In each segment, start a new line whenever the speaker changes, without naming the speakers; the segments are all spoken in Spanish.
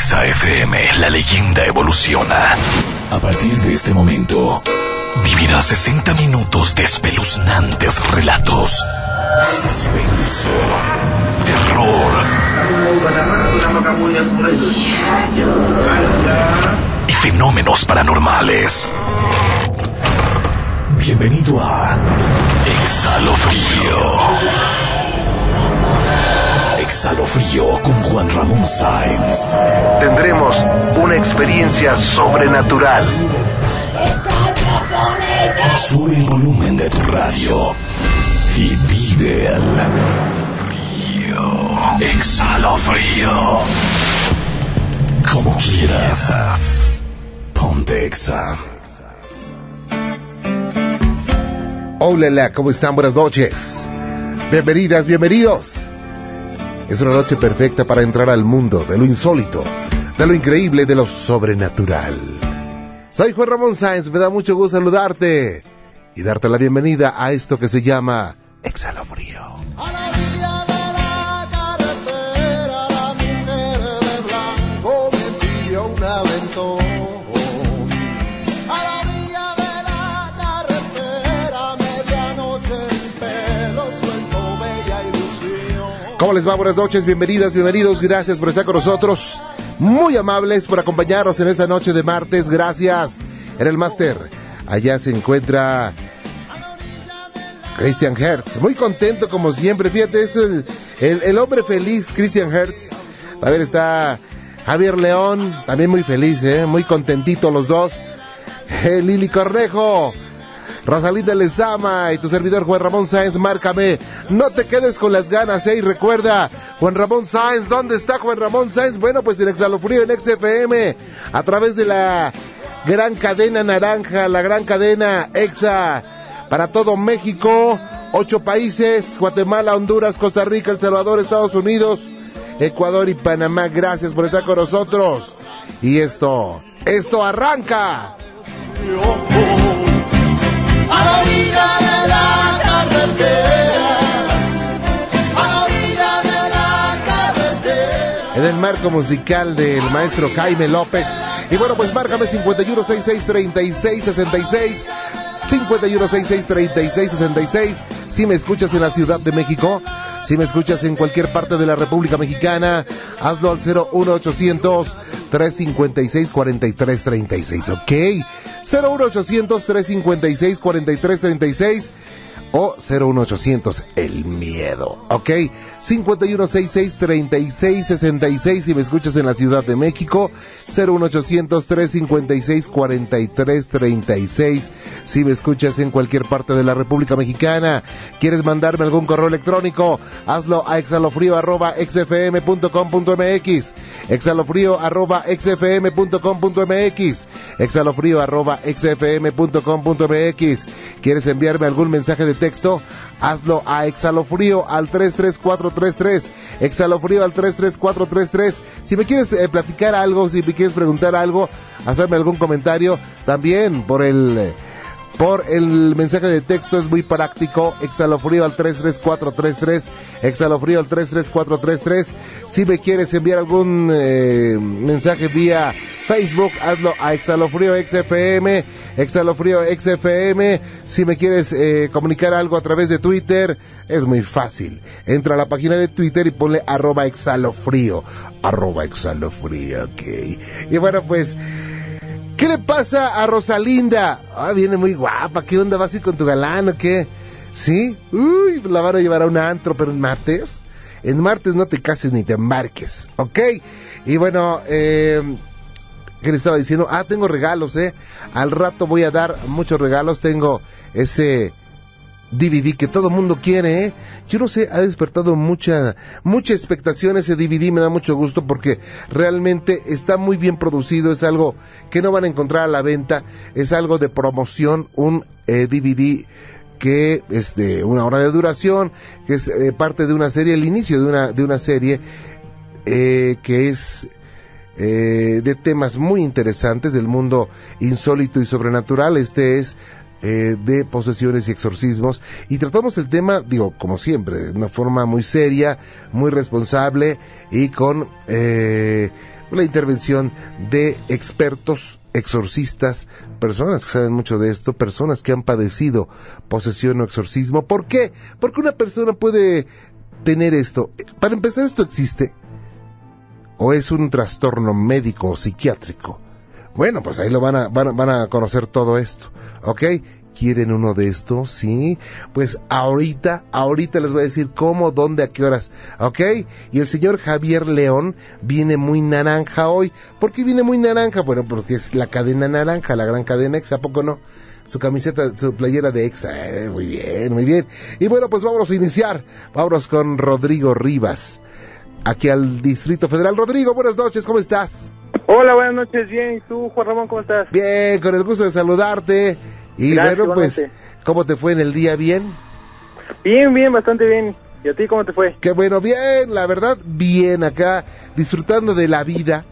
Exa FM, la leyenda evoluciona. A partir de este momento, vivirás 60 minutos de espeluznantes relatos. Suspenso, terror y fenómenos paranormales. Bienvenido a Exhalofrío. Exhalofrío con Juan Ramón Sáenz.
Tendremos una experiencia sobrenatural.
Sube el volumen de tu radio y vive el frío. Exhalofrío. Como quieras. Ponte Exa.
Hola, ¿cómo están? Buenas noches. Bienvenidas, bienvenidos. Es una noche perfecta para entrar al mundo de lo insólito, de lo increíble, de lo sobrenatural. Soy Juan Ramón Sáenz, me da mucho gusto saludarte y darte la bienvenida a esto que se llama Exhalofrío. ¿Cómo les va? Buenas noches, bienvenidas, bienvenidos, gracias por estar con nosotros. Muy amables por acompañarnos en esta noche de martes, gracias. En el máster, allá se encuentra Christian Hertz, muy contento como siempre, fíjate, es el, el, hombre feliz, Christian Hertz. A ver, está Javier León, también muy feliz, ¿eh? muy contentito los dos. Eh, Lili Correjo, Rosalinda Lezama y tu servidor Juan Ramón Sáenz, márcame. No te quedes con las ganas, ¿eh? Y recuerda, Juan Ramón Sáenz, ¿dónde está Juan Ramón Sáenz? Bueno, pues en Exhalofrío, en XFM, a través de la gran cadena naranja, la gran cadena Exa, para todo México, ocho países, Guatemala, Honduras, Costa Rica, El Salvador, Estados Unidos, Ecuador y Panamá. Gracias por estar con nosotros. Y esto, esto arranca En el marco musical del maestro Jaime López. Y bueno, pues márcame 51 66 36 66 51663666. Si me escuchas en la Ciudad de México, si me escuchas en cualquier parte de la República Mexicana, hazlo al 01800 356 4336, ¿ok? 01800 356 4336 o 01800 El Miedo, ¿ok? 5166-3666 si me escuchas en la Ciudad de México, 01800-356-4336 si me escuchas en cualquier parte de la República Mexicana. ¿Quieres mandarme algún correo electrónico? Hazlo a exhalofrío.xfm.com.mx exhalofrío.xfm.com.mx exhalofrío.xfm.com.mx ¿Quieres enviarme algún mensaje de texto, hazlo a Exhalofrío al 33433. Exhalofrío al 33433. Si me quieres eh, platicar algo, si me quieres preguntar algo, hacerme algún comentario, también por el... Por el mensaje de texto es muy práctico. Exhalofrío al 33433. Exhalofrío al 33433. Si me quieres enviar algún eh, mensaje vía Facebook, hazlo a Exhalofrío XFM. Exhalofrío XFM. Si me quieres eh, comunicar algo a través de Twitter, es muy fácil. Entra a la página de Twitter y ponle arroba exhalofrío. Arroba exhalofrío, ok. Y bueno, pues... ¿Qué le pasa a Rosalinda? Ah, viene muy guapa. ¿Qué onda? ¿Vas a ir con tu galán o qué? ¿Sí? Uy, la van a llevar a un antro, pero en martes. En martes no te cases ni te embarques, ¿ok? Y bueno, eh, ¿qué le estaba diciendo? Ah, tengo regalos, ¿eh? Al rato voy a dar muchos regalos. Tengo ese DVD que todo mundo quiere, ¿eh? Yo no sé, ha despertado mucha, mucha expectación ese DVD, me da mucho gusto porque realmente está muy bien producido, es algo que no van a encontrar a la venta, es algo de promoción, un DVD eh, que es de una hora de duración, que es eh, parte de una serie, el inicio de una, de una serie eh, que es de temas muy interesantes del mundo insólito y sobrenatural. Este es eh, de posesiones y exorcismos y tratamos el tema, digo, como siempre, de una forma muy seria, muy responsable y con eh, la intervención de expertos, exorcistas, personas que saben mucho de esto, personas que han padecido posesión o exorcismo. ¿Por qué? Porque una persona puede tener esto. Para empezar, esto existe. ¿O es un trastorno médico o psiquiátrico? Bueno, pues ahí lo van a, van, van a conocer todo esto, ¿ok? ¿Quieren uno de estos? Sí. Pues ahorita, ahorita les voy a decir cómo, dónde, a qué horas. ¿Ok? Y el señor Javier León viene muy naranja hoy. ¿Por qué viene muy naranja? Bueno, porque es la cadena naranja, la gran cadena Exa, ¿a poco no? Su camiseta, su playera de Exa. Eh, muy bien, muy bien. Y bueno, pues vámonos a iniciar. Vámonos con Rodrigo Rivas. Aquí al Distrito Federal. Rodrigo, buenas noches, ¿cómo estás?
Hola, buenas noches, bien. ¿Y tú, Juan Ramón, cómo estás?
Bien, con el gusto de saludarte. Y
Gracias,
bueno, pues. ¿cómo te fue en el día? ¿Bien?
Bien, bien, bastante bien. ¿Y a ti cómo te fue?
Qué bueno, bien, la verdad, bien acá, disfrutando de la vida.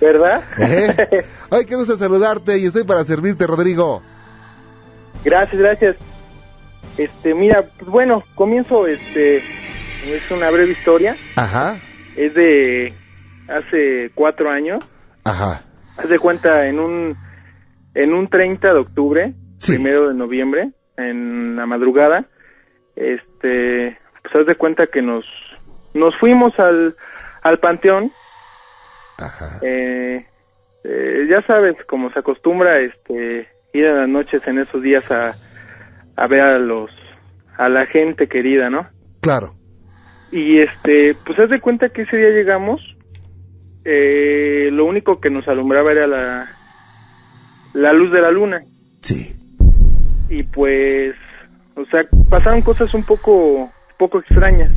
¿Verdad?
¿Eh? Ay, qué gusto saludarte y estoy para servirte, Rodrigo.
gracias, gracias. Este, mira, pues bueno, comienzo, este, es una breve historia.
Ajá,
Es de hace cuatro años.
ajá.
Haz de cuenta, en un, en un 30 de octubre,
Sí.
primero de noviembre, en la madrugada, este, pues haz de cuenta que nos, nos fuimos al, al panteón
Ajá.
Eh, eh, ya sabes, como se acostumbra, este, ir a las noches en esos días a, a ver a los, a la gente querida, ¿no?
Claro.
Y este, pues haz de cuenta que ese día llegamos, eh, lo único que nos alumbraba era la, la luz de la luna.
Sí.
Y pues, o sea, pasaron cosas un poco, poco extrañas.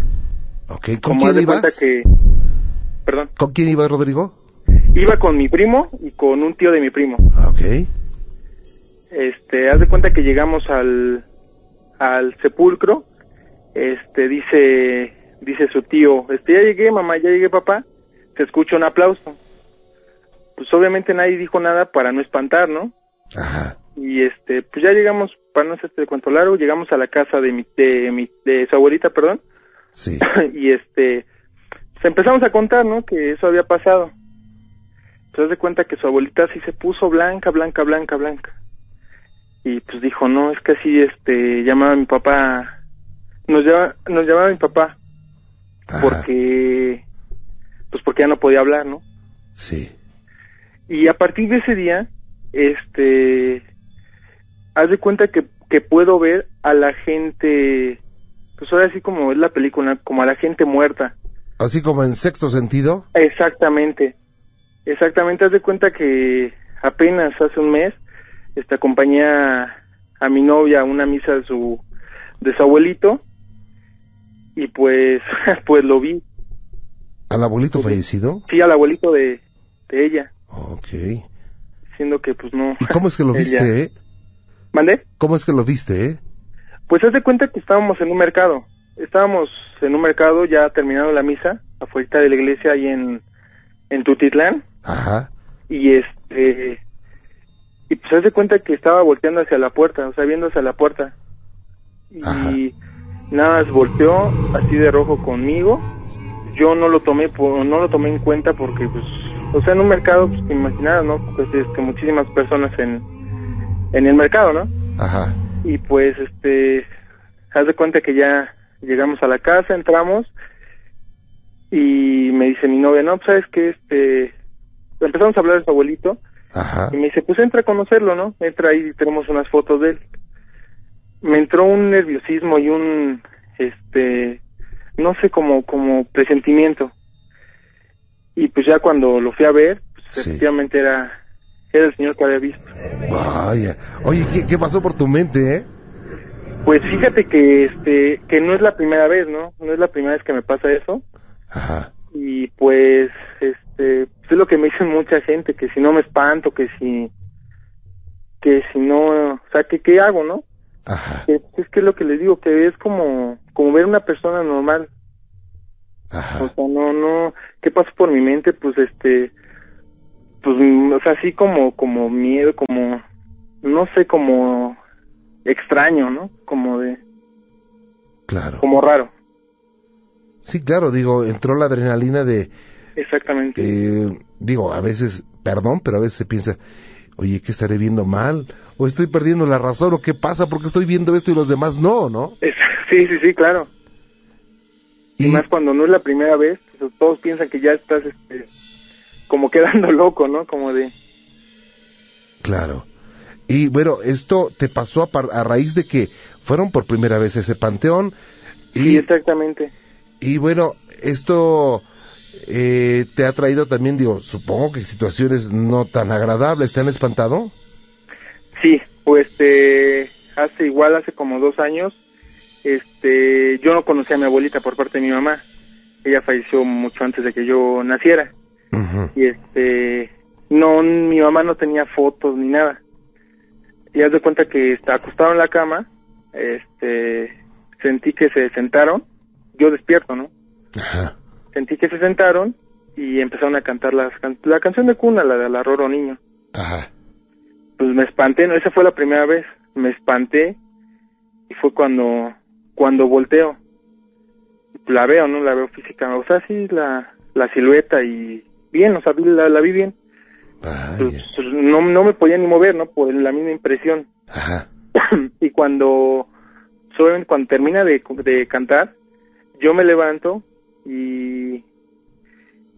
Ok, ¿con
Como
quién ibas?
que, perdón,
¿Con quién ibas, Rodrigo?
iba con mi primo y con un tío de mi primo.
Ah, Ok.
este, haz de cuenta que llegamos al, al sepulcro, este, dice, dice su tío, este, ya llegué, mamá, ya llegué, papá, se escucha un aplauso. Pues obviamente nadie dijo nada para no espantar, ¿no?
Ajá.
Y este, pues ya llegamos, para no hacerte el cuento largo, llegamos a la casa de mi, de mi, de su abuelita, perdón,
Sí.
y este, pues empezamos a contar, ¿no? Que eso había pasado. Pues de cuenta que su abuelita sí se puso blanca, blanca, blanca, blanca. Y pues dijo, no, es que así, este, llamaba a mi papá, nos llama, nos llamaba mi papá,
Ajá.
porque, pues porque ya no podía hablar, ¿no?
Sí.
Y a partir de ese día, este, haz de cuenta que, que puedo ver a la gente, pues ahora sí como es la película, como a la gente muerta.
Así como en sexto sentido.
Exactamente, exactamente, haz de cuenta que apenas hace un mes, este, acompañé a, a mi novia a una misa de su, de su abuelito, y pues, pues lo vi,
¿Al abuelito fallecido?
sí, al abuelito de, de ella,
Ok.
diciendo que pues no.
¿Y cómo es que lo viste, eh?
¿Mandé?
¿Cómo es que lo viste, eh?
Pues haz de cuenta que estábamos en un mercado. Estábamos en un mercado ya terminando la misa, afuera de la iglesia ahí en, en Tutitlán.
Ajá.
Y este. Y pues haz de cuenta que estaba volteando hacia la puerta, o sea, viendo hacia la puerta.
Ajá.
Y nada más volteó así de rojo conmigo. Yo no lo tomé por, no lo tomé en cuenta porque, pues, o sea, en un mercado, pues te ¿no? Pues este, muchísimas personas en, en el mercado, ¿no?
Ajá.
y pues este haz de cuenta que ya llegamos a la casa entramos y me dice mi novia no pues sabes que este empezamos a hablar de su abuelito
Ajá.
y me dice pues entra a conocerlo no entra ahí y tenemos unas fotos de él me entró un nerviosismo y un este no sé como como presentimiento y pues ya cuando lo fui a ver pues
Sí.
efectivamente era era el señor que había visto
Vaya. Oye, ¿qué, qué pasó por tu mente, eh?
Pues fíjate que este que no es la primera vez, ¿no? No es la primera vez que me pasa eso
Ajá.
y pues este pues es lo que me dicen mucha gente que si no me espanto, que si que si no, o sea, que qué hago, ¿no?
Ajá.
Es que es lo que les digo, que es como como ver una persona normal, o
Ajá.
sea, no no ¿qué pasó por mi mente? Pues este pues mm, o sea, así como como miedo, como no sé, como extraño, ¿no? Como de,
Claro.
como raro.
Sí, claro, digo, entró la adrenalina de,
Exactamente.
eh, digo, a veces, perdón, pero a veces se piensa, oye, ¿qué estaré viendo mal? ¿O estoy perdiendo la razón? ¿O qué pasa? porque estoy viendo esto y los demás no, no?
Sí, sí, sí, claro. Y,
Y,
más cuando no es la primera vez, pues, todos piensan que ya estás este, como quedando loco, ¿no? Como de...
claro. Y bueno, esto te pasó a, par- a raíz de que fueron por primera vez a ese panteón. Y,
Sí, exactamente.
y bueno, esto eh, te ha traído también, digo, supongo que situaciones no tan agradables. ¿Te han espantado?
Sí, pues este, hace igual, hace como dos años, este, yo no conocía a mi abuelita por parte de mi mamá. Ella falleció mucho antes de que yo naciera. Y este, no, mi mamá no tenía fotos ni nada. Y haz de cuenta que está acostado en la cama, este, sentí que se sentaron, yo despierto, ¿no?
Ajá.
Sentí que se sentaron y empezaron a cantar las can- la canción de cuna, la de la Roro Niño.
Ajá.
pues me espanté, no, esa fue la primera vez, me espanté y fue cuando cuando volteo, la veo, ¿no? La veo física, o sea, sí, la, la silueta y bien, o sea, vi- la, la vi bien,
Vaya.
pues, pues, no, no me podía ni mover, ¿no? Por la misma impresión.
Ajá.
y cuando, cuando termina de, de cantar, yo me levanto y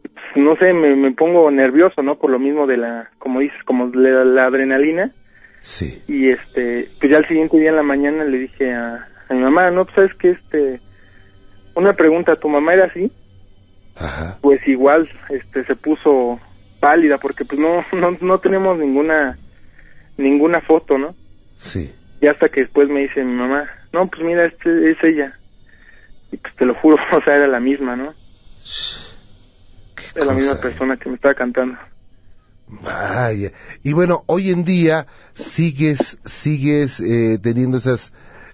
pues, no sé, me, me pongo nervioso, ¿no? Por lo mismo de la, como dices, como la, la adrenalina
Sí.
y este pues ya el siguiente día en la mañana le dije a, a mi mamá no pues sabes que este una pregunta tu mamá era así
Ajá.
pues igual este se puso pálida porque pues no no no tenemos ninguna ninguna foto no
Sí.
y hasta que después me dice mi mamá no pues mira este es ella y pues te lo juro o sea era la misma no era la misma persona que me estaba cantando
Vaya. Y bueno, hoy en día sigues, sigues eh, teniendo esas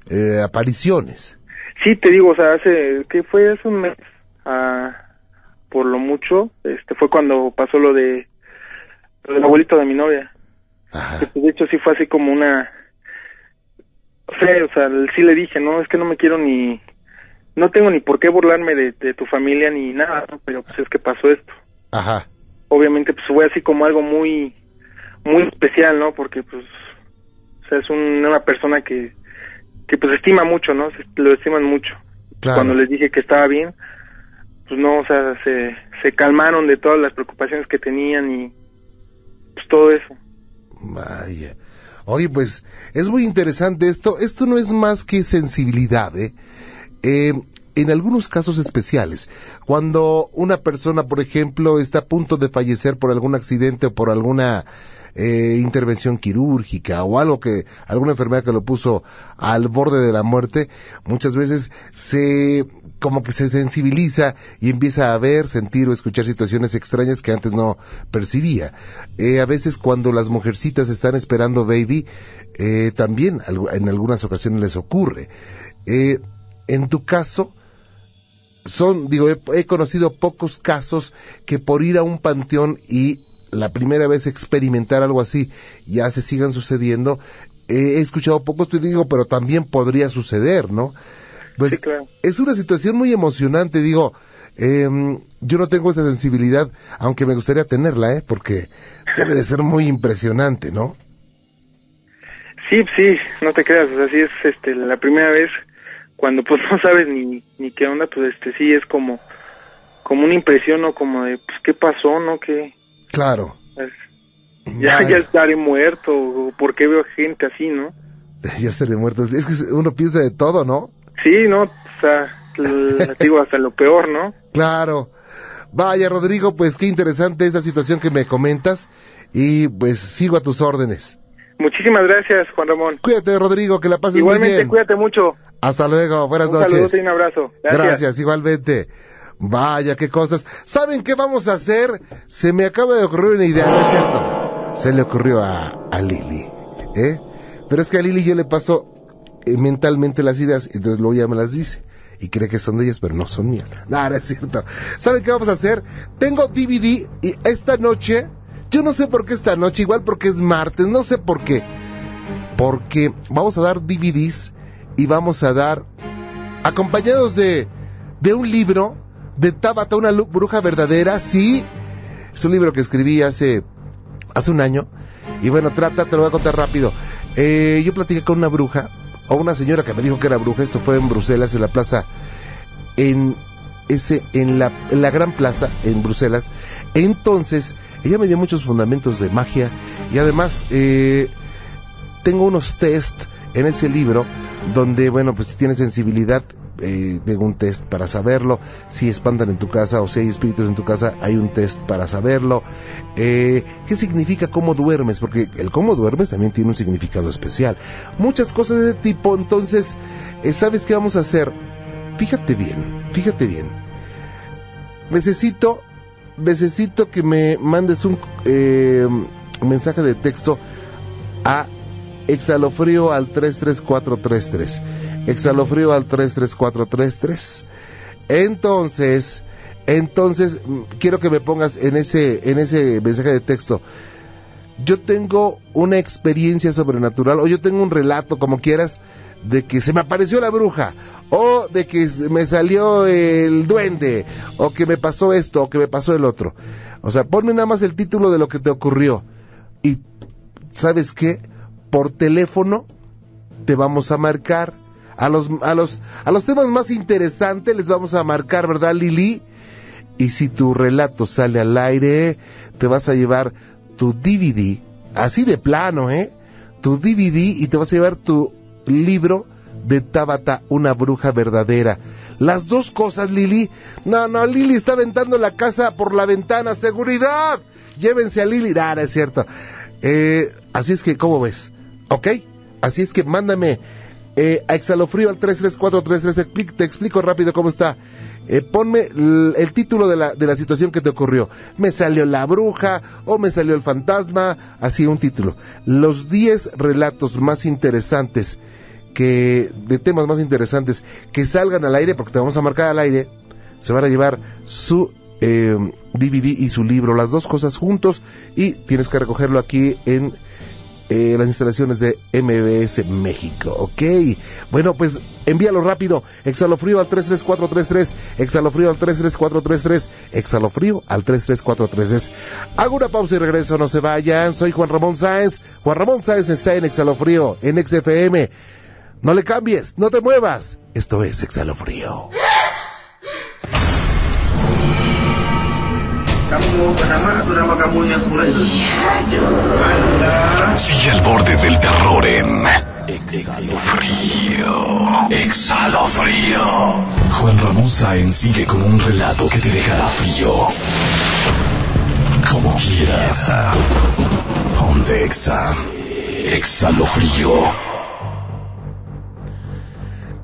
eh, apariciones.
Sí, te digo, o sea, hace, que fue hace un mes, ah, por lo mucho, este, fue cuando pasó lo de, lo del abuelito de mi novia.
Ajá.
pues, de hecho sí fue así como una, o sea, o sea, sí le dije, no, es que no me quiero ni, no tengo ni por qué burlarme de, de tu familia ni nada, ¿no? pero pues es que pasó esto.
Ajá.
Obviamente pues fue así como algo muy, muy especial, ¿no? Porque pues, o sea, es un- una persona que, que pues estima mucho, ¿no? Se- lo estiman mucho.
Claro.
Cuando les dije que estaba bien, pues no, o sea, se, se calmaron de todas las preocupaciones que tenían y pues todo eso.
Vaya. Oye, pues es muy interesante esto. Esto no es más que sensibilidad, ¿eh? Eh, en algunos casos especiales, cuando una persona, por ejemplo, está a punto de fallecer por algún accidente o por alguna eh, intervención quirúrgica o algo que, alguna enfermedad que lo puso al borde de la muerte, muchas veces se, como que se sensibiliza y empieza a ver, sentir o escuchar situaciones extrañas que antes no percibía. Eh, a veces cuando las mujercitas están esperando baby, eh, también en algunas ocasiones les ocurre. Eh, en tu caso, son, digo, he, he conocido pocos casos que por ir a un panteón y la primera vez experimentar algo así ya se sigan sucediendo. Eh, he escuchado pocos, te digo, pero también podría suceder, ¿no? Pues
Sí, claro.
es una situación muy emocionante, digo, em, yo no tengo esa sensibilidad, aunque me gustaría tenerla, ¿eh? Porque debe de ser muy impresionante, ¿no?
Sí, sí, no te creas, o sea, sí es este, la primera vez cuando pues no sabes ni, ni qué onda, pues este sí es como, como una impresión, ¿no? Como de, pues, ¿qué pasó, no? que
Claro.
Pues, ya,
Vaya.
ya estaré muerto, o por qué veo gente así, ¿no?
Ya estaré muerto. Es que uno piensa de todo, ¿no?
Sí, ¿no? O sea, digo, hasta lo peor, ¿no?
Claro. Vaya, Rodrigo, pues qué interesante esa situación que me comentas y pues sigo a tus órdenes.
Muchísimas gracias, Juan Ramón.
Cuídate, Rodrigo, que la pases muy
Igualmente,
bien.
cuídate mucho.
Hasta luego, buenas
un
noches.
saludo y un abrazo. Gracias.
Gracias, igualmente. Vaya, qué cosas. ¿Saben qué vamos a hacer? Se me acaba de ocurrir una idea, ¿no es cierto? Se le ocurrió a, a Lili, ¿eh? Pero es que a Lili yo le paso eh, mentalmente las ideas, y entonces luego ya me las dice. Y cree que son de ellas, pero no son mías. No es cierto. ¿Saben qué vamos a hacer? Tengo DVD y esta noche, yo no sé por qué esta noche, igual porque es martes, no sé por qué. porque vamos a dar DVDs y vamos a dar acompañados de, de un libro de Tabata, una bruja verdadera, sí. Es un libro que escribí hace, hace un año. Y bueno, trata, te lo voy a contar rápido. Eh, yo platiqué con una bruja, o una señora que me dijo que era bruja, esto fue en Bruselas, en la plaza, en ese, en la, la gran plaza, en Bruselas. Entonces, ella me dio muchos fundamentos de magia y además eh, tengo unos test en ese libro donde, bueno, pues si tienes sensibilidad, eh, tengo un test para saberlo. Si espantan en tu casa o si hay espíritus en tu casa, hay un test para saberlo. Eh, ¿Qué significa cómo duermes? Porque el cómo duermes también tiene un significado especial. Muchas cosas de ese tipo. Entonces, ¿sabes qué vamos a hacer? Fíjate bien, fíjate bien. Necesito, necesito que me mandes un eh, mensaje de texto a exhalofrío al 33433. Exhalofrío al 33433. Entonces, entonces quiero que me pongas en ese en ese mensaje de texto. Yo tengo una experiencia sobrenatural o yo tengo un relato como quieras de que se me apareció la bruja, o de que me salió el duende, o que me pasó esto, o que me pasó el otro. O sea, ponme nada más el título de lo que te ocurrió. Y, ¿sabes qué? Por teléfono te vamos a marcar. A los, a los, a los temas más interesantes les vamos a marcar, ¿verdad, Lili? Y si tu relato sale al aire, te vas a llevar tu DVD, así de plano, ¿eh? Tu DVD y te vas a llevar tu libro de Tabata, una bruja verdadera. Las dos cosas, Lili. No, no, Lili está aventando la casa por la ventana. ¡Seguridad! Llévense a Lili. Nada, es cierto. Eh, así es que, ¿cómo ves? ¿Ok? Así es que mándame eh, a Exhalofrío al 33433. Te explico rápido cómo está. Eh, ponme el, título de la, de la situación que te ocurrió. Me salió la bruja o me salió el fantasma, así un título. Los 10 relatos más interesantes que de temas más interesantes que salgan al aire, porque te vamos a marcar al aire, se van a llevar su eh, DVD y su libro, las dos cosas juntos, y tienes que recogerlo aquí en eh, las instalaciones de MBS México, ¿ok? Bueno, pues envíalo rápido, exhalofrío al 33433, exhalofrío al 33433, exhalofrío al 33433. Hago una pausa y regreso, no se vayan, soy Juan Ramón Sáenz, Juan Ramón Sáenz está en exhalofrío, en XFM. No le cambies, no te muevas. Esto es Exhalofrío.
Sigue al borde del terror en Exhalofrío. Exhalofrío. Juan Ramón Sáenz sigue con un relato que te dejará frío. Como quieras. Ponte Exa. Exhalofrío.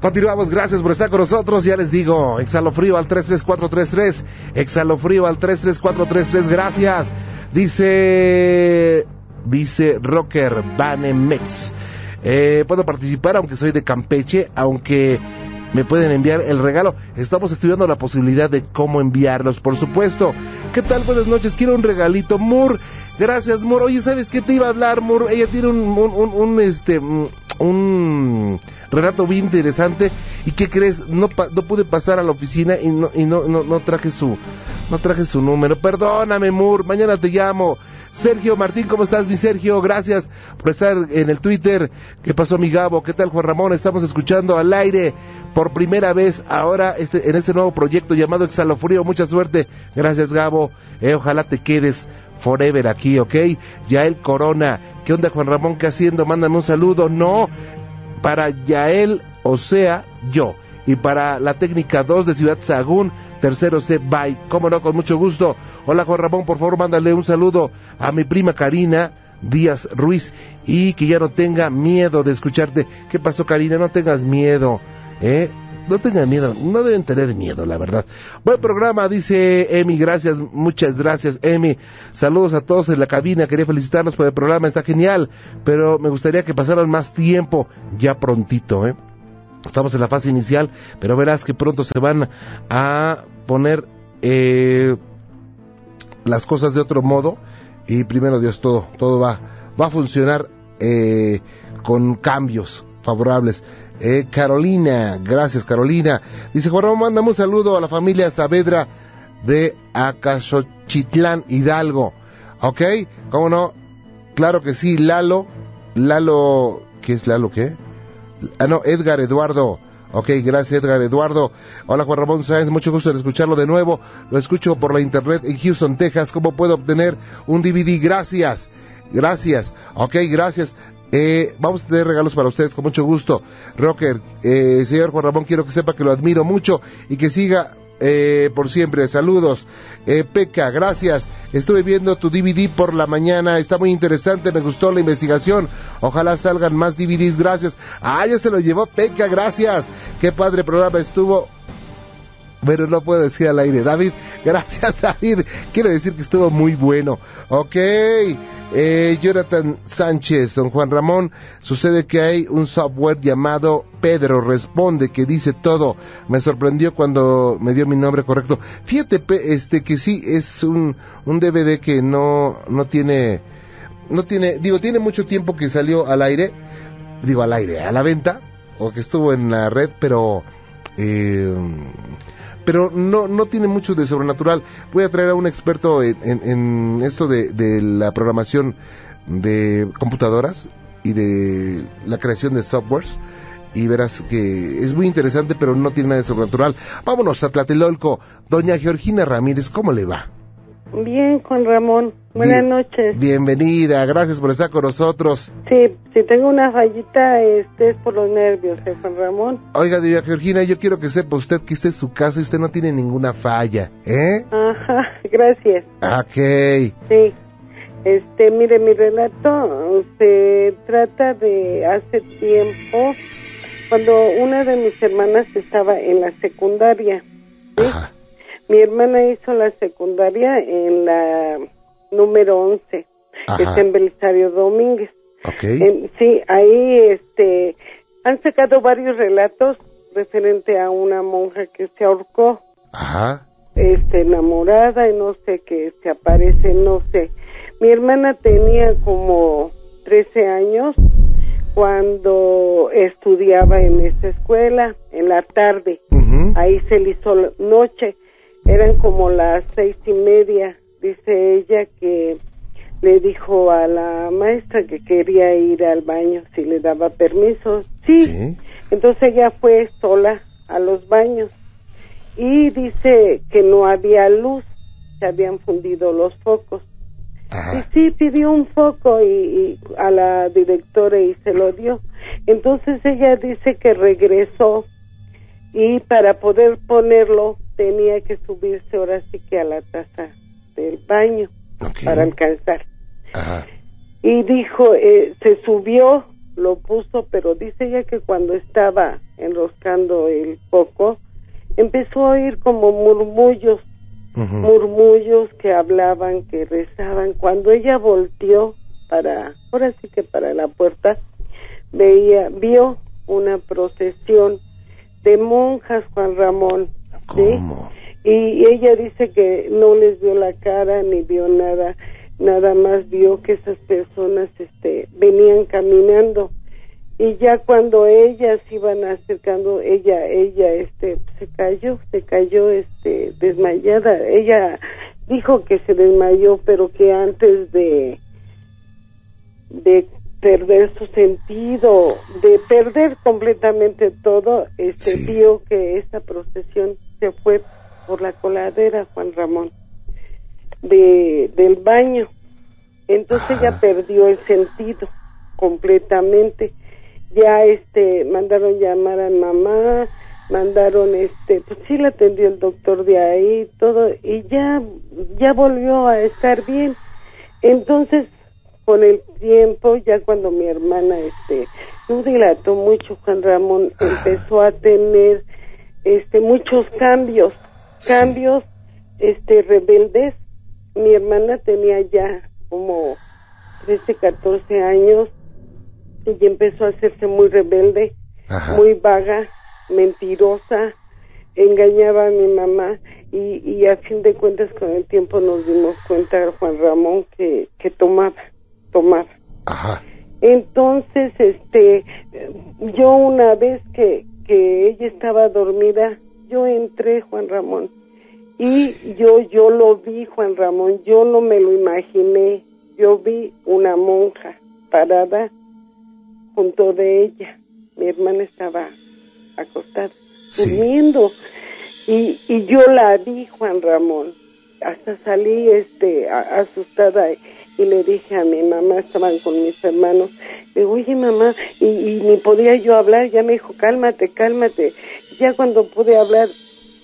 Continuamos, gracias por estar con nosotros. Ya les digo, exhalofrío al 33433, exhalofrío al 33433, gracias. Dice, dice Rocker Banemex. Eh, puedo participar aunque soy de Campeche, aunque me pueden enviar el regalo. Estamos estudiando la posibilidad de cómo enviarlos, por supuesto. ¿Qué tal? Buenas noches. Quiero un regalito, Mur. Gracias, Mur. Oye, ¿sabes qué te iba a hablar, Mur? Ella tiene un, un, un, este, un relato bien interesante. ¿Y qué crees? No, no pude pasar a la oficina y no, y no, no, no traje su, no traje su número. Perdóname, Mur. Mañana te llamo. Sergio Martín, ¿cómo estás, mi Sergio? Gracias por estar en el Twitter. ¿Qué pasó, mi Gabo? ¿Qué tal, Juan Ramón? Estamos escuchando al aire por primera vez ahora este, en este nuevo proyecto llamado Exhalofrío. Mucha suerte. Gracias, Gabo. Eh, ojalá te quedes forever aquí, ¿ok? Yael Corona. ¿Qué onda, Juan Ramón? ¿Qué haciendo? Mándame un saludo. No, para Yael, o sea, yo y para la técnica 2 de Ciudad Sagún, tercero C, bye. Cómo no, con mucho gusto. Hola Juan Ramón, por favor, mándale un saludo a mi prima Karina Díaz Ruiz y que ya no tenga miedo de escucharte. ¿Qué pasó, Karina? No tengas miedo, ¿eh? No tengan miedo, no deben tener miedo, la verdad. Buen programa, dice Emi, gracias, muchas gracias, Emi. Saludos a todos en la cabina, quería felicitarlos por el programa, está genial, pero me gustaría que pasaran más tiempo, ya prontito, ¿eh? Estamos en la fase inicial, pero verás que pronto se van a poner eh, las cosas de otro modo y primero Dios todo, todo va, va a funcionar eh, con cambios favorables. Eh, Carolina, gracias Carolina. Dice Juan mándame un saludo a la familia Saavedra de Acasochitlán, Hidalgo. ¿Ok? ¿Cómo no? Claro que sí, Lalo. Lalo, ¿qué es Lalo qué? Ah, no, Edgar Eduardo. Ok, gracias Edgar Eduardo. Hola Juan Ramón Sáenz, mucho gusto en escucharlo de nuevo. Lo escucho por la internet en Houston, Texas. ¿Cómo puedo obtener un DVD? Gracias. Gracias. Ok, gracias. Eh, vamos a tener regalos para ustedes con mucho gusto. Rocker, eh, señor Juan Ramón, quiero que sepa que lo admiro mucho y que siga eh, por siempre. Saludos. Eh, gracias. Estuve viendo tu DVD por la mañana. Está muy interesante. Me gustó la investigación. Ojalá salgan más DVDs. Gracias. Ah, ya se lo llevó Peca. Gracias. Qué padre programa estuvo. Bueno, no puedo decir al aire. David, gracias David. Quiero decir que estuvo muy bueno. Ok. Eh, Jonathan Sánchez, don Juan Ramón, sucede que hay un software llamado Pedro Responde que dice todo. Me sorprendió cuando me dio mi nombre correcto. Fíjate, este, que sí es un, un DVD que no, no tiene, no tiene, digo, tiene mucho tiempo que salió al aire, digo al aire, a la venta, o que estuvo en la red, pero, eh, pero no, no tiene mucho de sobrenatural. Voy a traer a un experto en, esto de, de, la programación de computadoras y de la creación de softwares y verás que es muy interesante pero no tiene nada de sobrenatural. Vámonos a Tlatelolco. Doña Georgina Ramírez, ¿cómo le va?
Bien, Juan Ramón. Buenas noches.
Bienvenida, gracias por estar con nosotros.
Sí, si tengo una fallita, este es por los nervios, ¿eh, Juan Ramón?
Oiga, Doña Georgina, yo quiero que sepa usted que esta es su casa y usted no tiene ninguna falla, ¿eh?
Ajá, gracias.
Ok.
Sí. Este, mire, mi relato se trata de hace tiempo, cuando una de mis hermanas estaba en la secundaria. ¿sí? Ajá. Mi hermana hizo la secundaria en la número 11, es en Belisario Domínguez. sí, ahí este, han sacado varios relatos referente a una monja que se ahorcó.
Ajá.
Este, enamorada y no sé qué se aparece, no sé. Mi hermana tenía como 13 años cuando estudiaba en esta escuela, en la tarde. Ahí se le hizo noche eran como las seis y media, dice ella que le dijo a la maestra que quería ir al baño si le daba permiso. Sí. Entonces ella fue sola a los baños y dice que no había luz, se habían fundido los focos. Y sí pidió un foco y, a la directora y se lo dio. Entonces ella dice que regresó y para poder ponerlo tenía que subirse ahora sí que a la taza del baño para alcanzar. Y dijo, eh, se subió, lo puso, pero dice ella que cuando estaba enroscando el foco, empezó a oír como murmullos, murmullos que hablaban, que rezaban. Cuando ella volteó para, ahora sí que para la puerta, veía, vio una procesión de monjas, Juan Ramón, y ella dice que no les vio la cara ni vio nada, nada más vio que esas personas este venían caminando. Y ya cuando ellas iban acercando ella ella este se cayó se cayó este desmayada. Ella dijo que se desmayó pero que antes de de perder su sentido de perder completamente todo este vio que esa procesión se fue por la coladera Juan Ramón de del baño. Entonces ya perdió el sentido completamente. Ya este mandaron llamar a mamá mandaron este pues sí la atendió el doctor de ahí todo y ya ya volvió a estar bien. Entonces con el tiempo ya cuando mi hermana este no dilató mucho Juan Ramón empezó a tener este muchos cambios, cambios este rebeldes. Mi hermana tenía ya como 13, 14 años y empezó a hacerse muy rebelde, muy vaga, mentirosa, engañaba a mi mamá y, y a fin de cuentas con el tiempo nos dimos cuenta Juan Ramón que, que tomaba, tomaba. Entonces, este, yo una vez que, que ella estaba dormida, yo entré, Juan Ramón, y yo, yo lo vi, Juan Ramón, yo no me lo imaginé, yo vi una monja parada junto de ella, mi hermana estaba acostada, durmiendo, y, y yo la vi, Juan Ramón, hasta salí, este, asustada, y le dije a mi mamá, estaban con mis hermanos, digo, oye mamá, y, ni podía yo hablar, ya me dijo, cálmate, cálmate. Ya cuando pude hablar,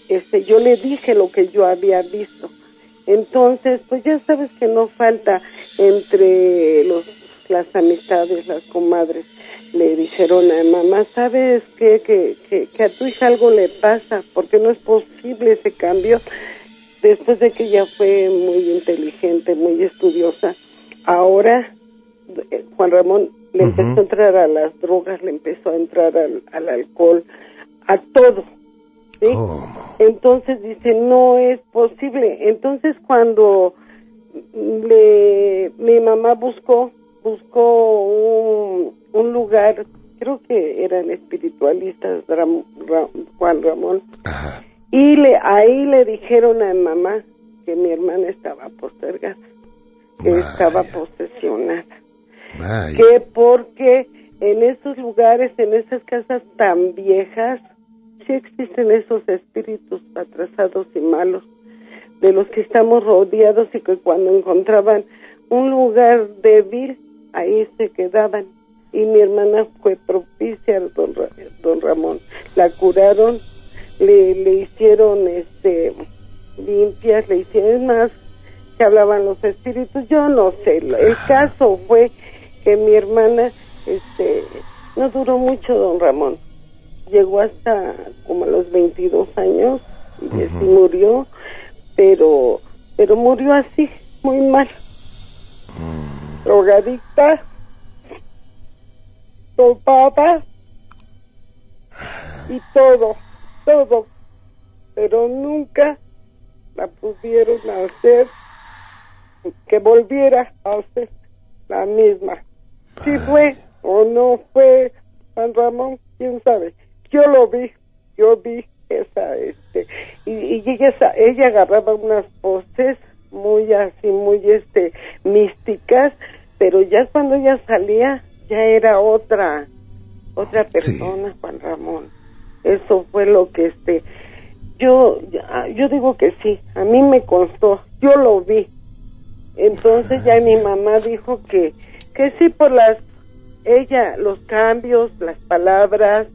este, yo le dije lo que yo había visto. Entonces, pues ya sabes que no falta entre los, las amistades, las comadres. Le dijeron a mamá, ¿sabes qué? Que, que, que a tu hija algo le pasa, porque no es posible ese cambio después de que ella fue muy inteligente, muy estudiosa, ahora Juan Ramón le empezó a entrar a las drogas, le empezó a entrar al, alcohol, a todo. ¿sí? Entonces dice, no es posible. Entonces cuando le, mi mamá buscó, buscó un, un lugar, creo que eran espiritualistas, Juan Ramón, y le, ahí le dijeron a mamá que mi hermana estaba postergada que estaba posesionada. Que porque en esos lugares, en esas casas tan viejas, sí existen esos espíritus atrasados y malos, de los que estamos rodeados y que cuando encontraban un lugar débil, ahí se quedaban. Y mi hermana fue propicia don, don Ramón. La curaron, le, le hicieron este limpias, le hicieron más que hablaban los espíritus, yo no sé. El caso fue que mi hermana, este, no duró mucho, don Ramón. Llegó hasta como a los 22 años y murió, pero, pero murió así, muy mal. Mm. Drogadicta, topaba y todo, todo, pero nunca la pudieron hacer que volviera a ser la misma. Si fue o no fue Juan Ramón, quién sabe. Yo lo vi, yo vi esa, este, y, y ella, ella agarraba unas poses muy así, muy, este, místicas, pero ya cuando ella salía, ya era otra, otra persona, Juan Ramón. Eso fue lo que, este, yo, yo digo que sí, a mí me constó, yo lo vi, entonces ya mi mamá dijo que, que sí por las, ella, los cambios, las palabras,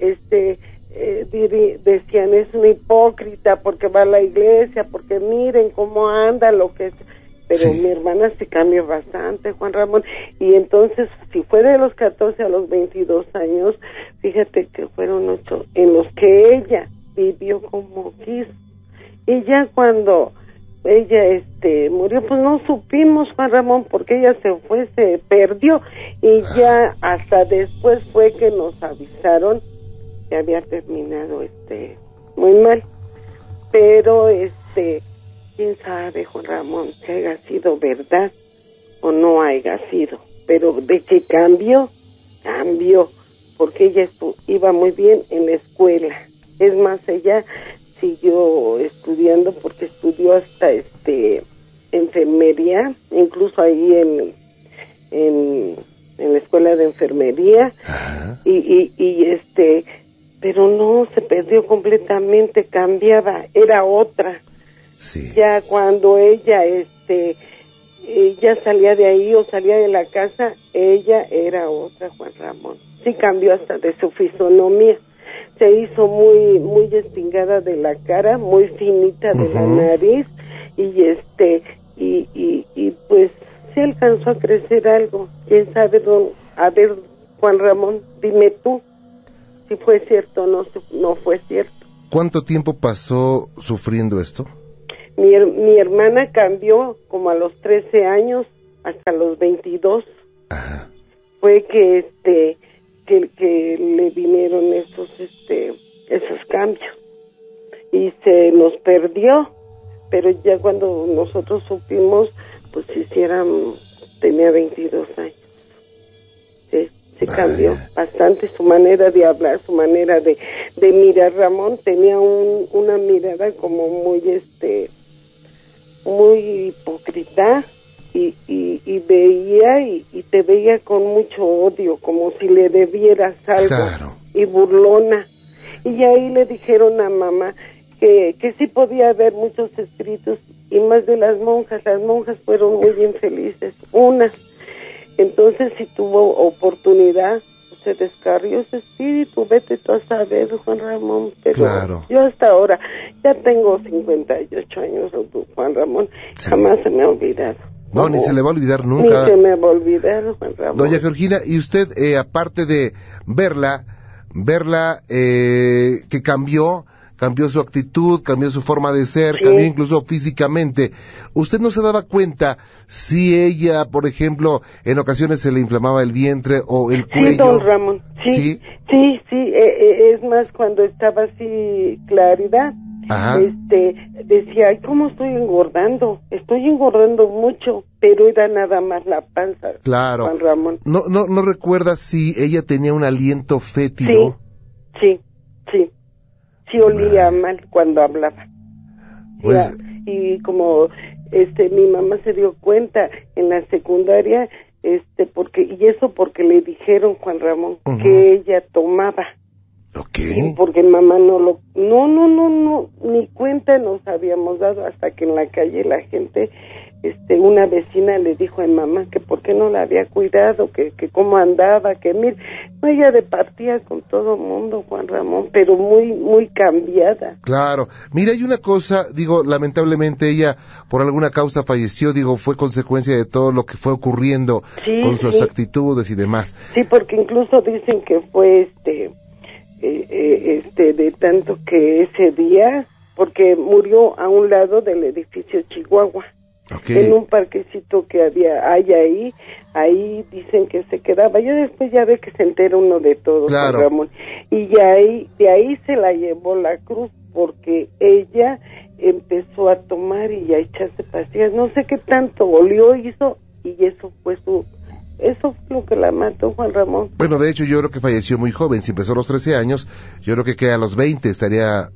este, eh, decían es una hipócrita porque va a la iglesia, porque miren cómo anda, lo que es. Pero mi hermana se cambió bastante, Juan Ramón. Y entonces, si fue de los 14 a los 22 años, fíjate que fueron ocho en los que ella vivió como quiso. Y ya cuando ella este murió pues no supimos Juan Ramón porque ella se fue se perdió y ya hasta después fue que nos avisaron que había terminado este muy mal. Pero este quién sabe Juan Ramón si haya sido verdad o no haya sido. Pero de que cambió cambió porque ella iba muy bien en la escuela. Es más ella siguió estudiando porque estudió hasta este enfermería, incluso ahí en, en, la escuela de enfermería. Y, y, y este pero no se perdió completamente cambiaba era otra. Ya cuando ella este ella salía de ahí o salía de la casa ella era otra Juan Ramón. Sí cambió hasta de su fisonomía se hizo muy muy espingada de la cara, muy finita de la nariz y este y, y, y pues se alcanzó a crecer algo. ¿Quién sabe? Don, a ver, Juan Ramón, dime tú si fue cierto o no, no fue cierto.
¿Cuánto tiempo pasó sufriendo esto?
Mi, mi hermana cambió como a los 13 años hasta los 22. Ajá. Fue que este que, le vinieron esos este esos cambios. Y se nos perdió pero ya cuando nosotros supimos pues hicieran tenía 22 años. Se cambió bastante su manera de hablar, su manera de, de mirar. Ramón tenía un, una mirada como muy, este, muy hipócrita y, y, y veía y, y te veía con mucho odio, como si le debieras algo
Claro.
y burlona. Y ahí le dijeron a mamá que, que sí podía haber muchos espíritus y más de las monjas. Las monjas fueron muy infelices, unas. Entonces, si tuvo oportunidad, se descarrió ese espíritu. Vete tú a saber, Juan Ramón. Pero
Claro.
yo hasta ahora, ya tengo 58 años, Juan Ramón,
Sí.
jamás se me ha olvidado.
No, ni
Como-
se le va a olvidar
Ni
nunca.
se me va a olvidar, Juan Ramón.
Doña Georgina, y usted, eh, aparte de verla, verla eh, que cambió, cambió su actitud, cambió su forma de ser,
Sí.
cambió incluso físicamente, ¿usted no se daba cuenta si ella, por ejemplo, en ocasiones se le inflamaba el vientre o el cuello?
Sí, don Ramón. Sí,
Sí.
sí, sí. eh, eh, es más, cuando estaba así claridad,
Ajá.
este, decía, ay, ¿cómo estoy engordando? Estoy engordando mucho, pero era nada más la panza.
Claro.
Juan Ramón.
¿No, no, ¿No recuerda si ella tenía un aliento fétido?
Sí, sí. Sí olía mal cuando hablaba.
Pues-
y como este mi mamá se dio cuenta en la secundaria este porque y eso porque le dijeron Juan Ramón que ella tomaba
Ok.
y porque mamá no lo no no no no ni cuenta nos habíamos dado hasta que en la calle la gente este una vecina le dijo a mi mamá que por qué no la había cuidado que que cómo andaba que mire no ella departía con todo el mundo Juan Ramón pero muy muy cambiada
Claro. Mira, hay una cosa, digo, lamentablemente ella por alguna causa falleció, digo, fue consecuencia de todo lo que fue ocurriendo
Sí,
con sus
sí.
actitudes y demás.
Sí, porque incluso dicen que fue este, eh, eh, este, de tanto que ese día, porque murió a un lado del edificio Chihuahua, en un parquecito que había, hay ahí, ahí dicen que se quedaba. Ya después ya ve que se entera uno de todo,
Claro.
Ramón. Y ya ahí, de ahí se la llevó la cruz, porque ella empezó a tomar y a echarse pastillas. No sé qué tanto olió, hizo, y eso fue su, eso fue lo que la mató, Juan Ramón.
Bueno, de hecho yo creo que falleció muy joven, si empezó a los 13 años, yo creo que que a los 20 estaría...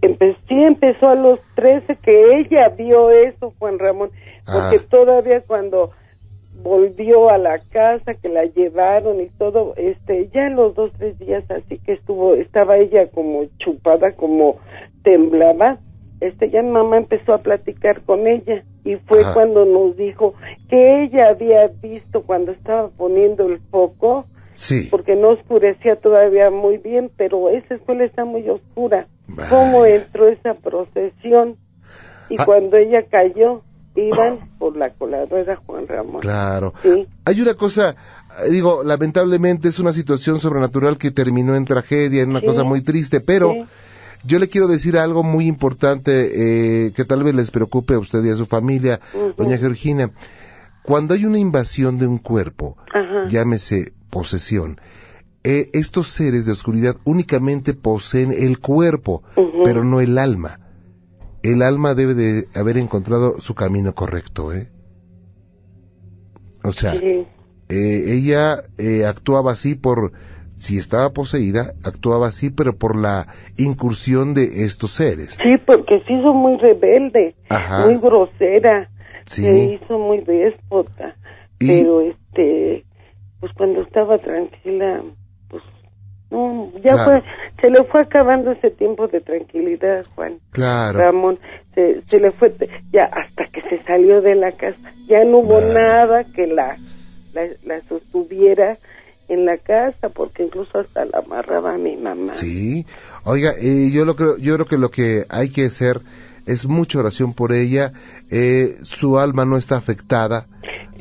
Empe sí empezó a los 13 que ella vio eso, Juan Ramón, porque
Ah.
todavía cuando volvió a la casa, que la llevaron y todo, este, ya en los dos, tres días así que estuvo, estaba ella como chupada, como temblaba, este, ya mi mamá empezó a platicar con ella y fue
Ajá.
cuando nos dijo que ella había visto cuando estaba poniendo el foco,
Sí.
porque no oscurecía todavía muy bien, pero esa escuela está muy oscura.
Vaya.
¿Cómo entró esa procesión? Y
Ah.
cuando ella cayó, iban por la coladera Juan Ramón.
Claro.
Sí,
Hay una cosa, eh, digo, lamentablemente es una situación sobrenatural que terminó en tragedia, en una
Sí.
cosa muy triste, pero
sí,
yo le quiero decir algo muy importante eh, que tal vez les preocupe a usted y a su familia, doña Georgina. Cuando hay una invasión de un cuerpo, llámese posesión, eh, estos seres de oscuridad únicamente poseen el cuerpo, pero no el alma. El alma debe de haber encontrado su camino correcto, ¿eh? O sea, eh, ella eh, actuaba así por, si estaba poseída, actuaba así, pero por la incursión de estos seres.
sí, porque se hizo muy rebelde,
Ajá.
muy grosera,
Sí.
se hizo muy déspota,
Y-
pero este, pues cuando estaba tranquila, pues no, ya
Claro.
fue, se le fue acabando ese tiempo de tranquilidad, Juan.
Claro.
Ramón, se, se le fue ya hasta que se salió de la casa. Ya no hubo nada que la, la, la sostuviera en la casa, porque incluso hasta la amarraba a mi mamá.
Sí. Oiga, eh, yo lo creo, yo creo que lo que hay que hacer es mucha oración por ella. Eh, su alma no está afectada.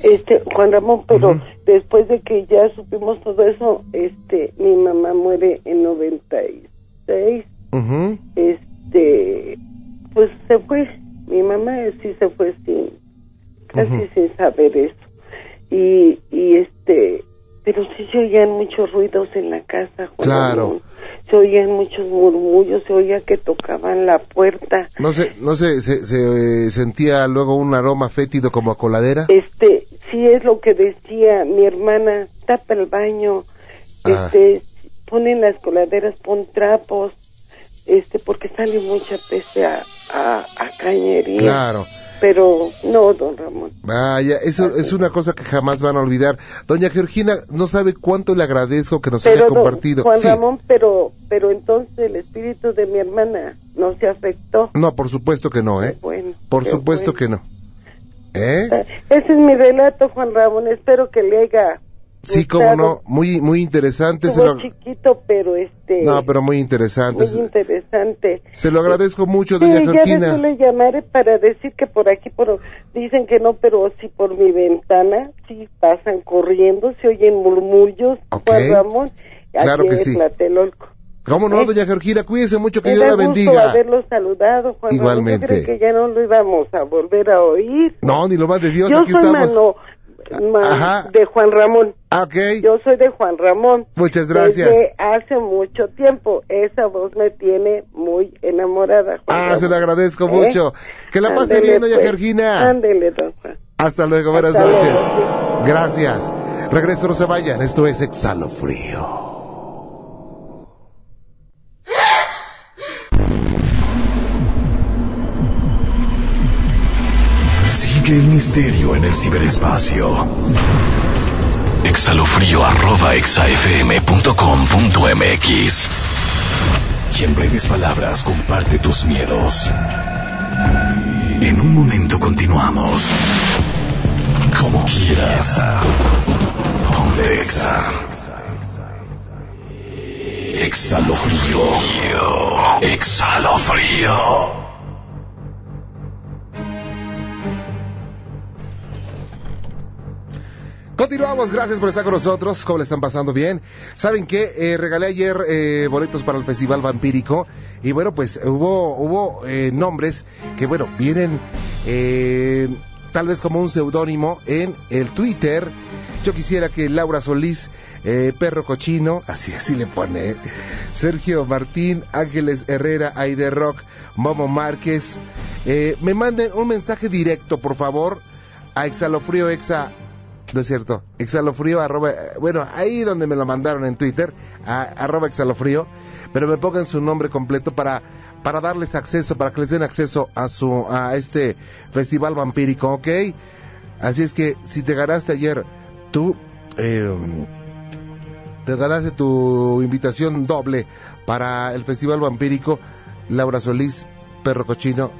Este, Juan Ramón, pero después de que ya supimos todo eso, este, mi mamá muere en 96.
Ujú.
Este, pues se fue. Mi mamá sí se fue sin, casi sin saber eso. Y, y este, pero sí se oían muchos ruidos en la casa. Juan
Claro.
Ramón. Se oían muchos murmullos, se oía que tocaban la puerta.
No sé, no sé, se, se, eh, sentía luego un aroma fétido como a coladera.
Este, sí es lo que decía mi hermana, tapa el baño,
Ah.
este, ponen las coladeras, pon trapos, este, porque sale mucha peste a, a, a cañería.
Claro.
Pero no, don Ramón.
Vaya, eso es una cosa que jamás van a olvidar. Doña Georgina, no sabe cuánto le agradezco que nos haya
Pero don
compartido.
Juan
Sí.
Ramón, pero, pero entonces el espíritu de mi hermana no se afectó.
No, por supuesto que no, ¿eh?
Bueno,
Por supuesto
bueno.
que no. ¿Eh?
Ese es mi relato, Juan Ramón. Espero que le haya.
Sí, cómo
gustado.
no, muy muy interesante. Se lo...
chiquito, pero este.
No, pero muy interesante.
muy interesante.
Se lo agradezco mucho,
Sí,
doña
ya
Georgina.
después le llamaré para decir que por aquí por, dicen que no, pero sí por mi ventana, sí pasan corriendo, se oyen murmullos,
Ok.
Juan Ramón,
Claro que sí.
Tlatelolco.
¿Cómo no,
¿Eh?
doña Georgina? Cuídese mucho, que
Me
Dios la
gusto
bendiga.
haberlo saludado, Juan
Igualmente.
Ramón. Yo creo que ya no lo íbamos a volver a oír.
No, ni lo más de Dios,
Yo
aquí
soy
estamos.
mano, ma-
Ajá.
de Juan Ramón.
Ah, ok,
Yo soy de Juan Ramón.
muchas gracias.
Desde hace mucho tiempo. Esa voz me tiene muy enamorada. Juan
Ah,
Ramón.
se lo agradezco
¿Eh?
mucho. Que la pase bien, doña
pues.
Georgina.
Ándele, don Juan.
Hasta luego, buenas
Hasta
noches.
luego.
Gracias. Regreso, no se vayan. Esto es Exhalo Frío.
El misterio en el ciberespacio. Exhalofrío arroba exafm.com.mx Y en breves palabras comparte tus miedos. En un momento continuamos. Como quieras. Ponte Exa. Exhalofrío. Exhalofrío.
Continuamos, gracias por estar con nosotros. ¿Cómo le están pasando bien? ¿Saben qué? Eh, regalé ayer eh, boletos para el Festival Vampírico. Y bueno, pues hubo, hubo eh, nombres que, bueno, vienen eh, tal vez como un seudónimo en el Twitter. Yo quisiera que Laura Solís, Perro Cochino, así así le pone, Sergio Martín, Ángeles Herrera, Aide Rock, Momo Márquez, me manden un mensaje directo, por favor, a Exhalofrío Exa no es cierto. Exhalofrío, arroba, bueno, ahí donde me lo mandaron en Twitter, a, arroba exhalofrío, pero me pongan su nombre completo para, para darles acceso, para que les den acceso a su, a este festival vampírico, ¿ok? Así es que si te ganaste ayer, tú, eh, te ganaste tu invitación doble para el festival vampírico, Laura Solís, Perro Cochino,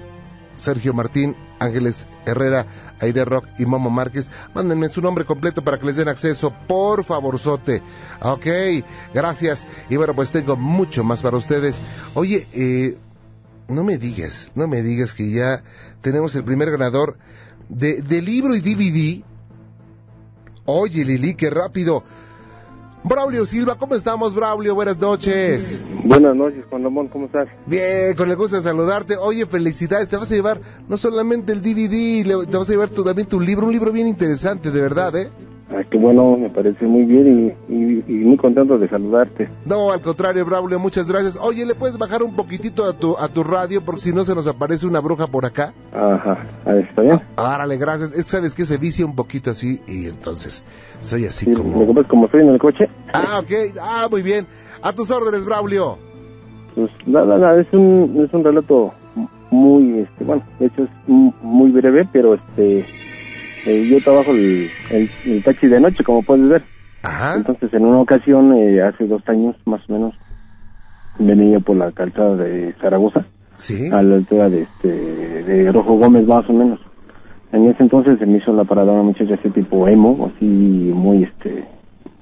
Sergio Martín, Ángeles Herrera, Aide Rock y Momo Márquez. Mándenme su nombre completo para que les den acceso, por favorzote. Ok, gracias. Y bueno, pues tengo mucho más para ustedes. Oye, eh, no me digas, no me digas que ya tenemos el primer ganador de, libro y DVD. Oye, Lili, qué rápido. Braulio Silva, ¿cómo estamos, Braulio? Buenas noches.
Buenas noches, Juan Ramón, ¿cómo estás?
Bien, con el gusto de saludarte. Oye, felicidades. Te vas a llevar no solamente el DVD, te vas a llevar tu- también tu libro, un libro bien interesante, de verdad, ¿eh?
Ah, qué bueno, me parece muy bien y, y- y muy contento de saludarte.
No, al contrario, Braulio, muchas gracias. Oye, ¿le puedes bajar un poquitito a tu, a tu radio? Porque si no se nos aparece una bruja por acá.
Ajá, ah, ¿está bien?
Árale, gracias. Es que sabes que se vicia un poquito así y entonces soy así
Sí,
como...
¿Me como estoy en el coche?
Ah, ok. Ah, muy bien. A tus órdenes, Braulio.
Pues nada, nada, es un, es un relato muy, este, bueno, de hecho es muy breve, pero este, eh, yo trabajo el, el, el taxi de noche, como puedes ver.
Ajá.
Entonces, en una ocasión, eh, hace dos años más o menos, venía por la calzada de Zaragoza.
Sí.
a la altura de este de Rojo Gómez más o menos en ese entonces se me hizo la parada una muchacha así tipo emo así muy este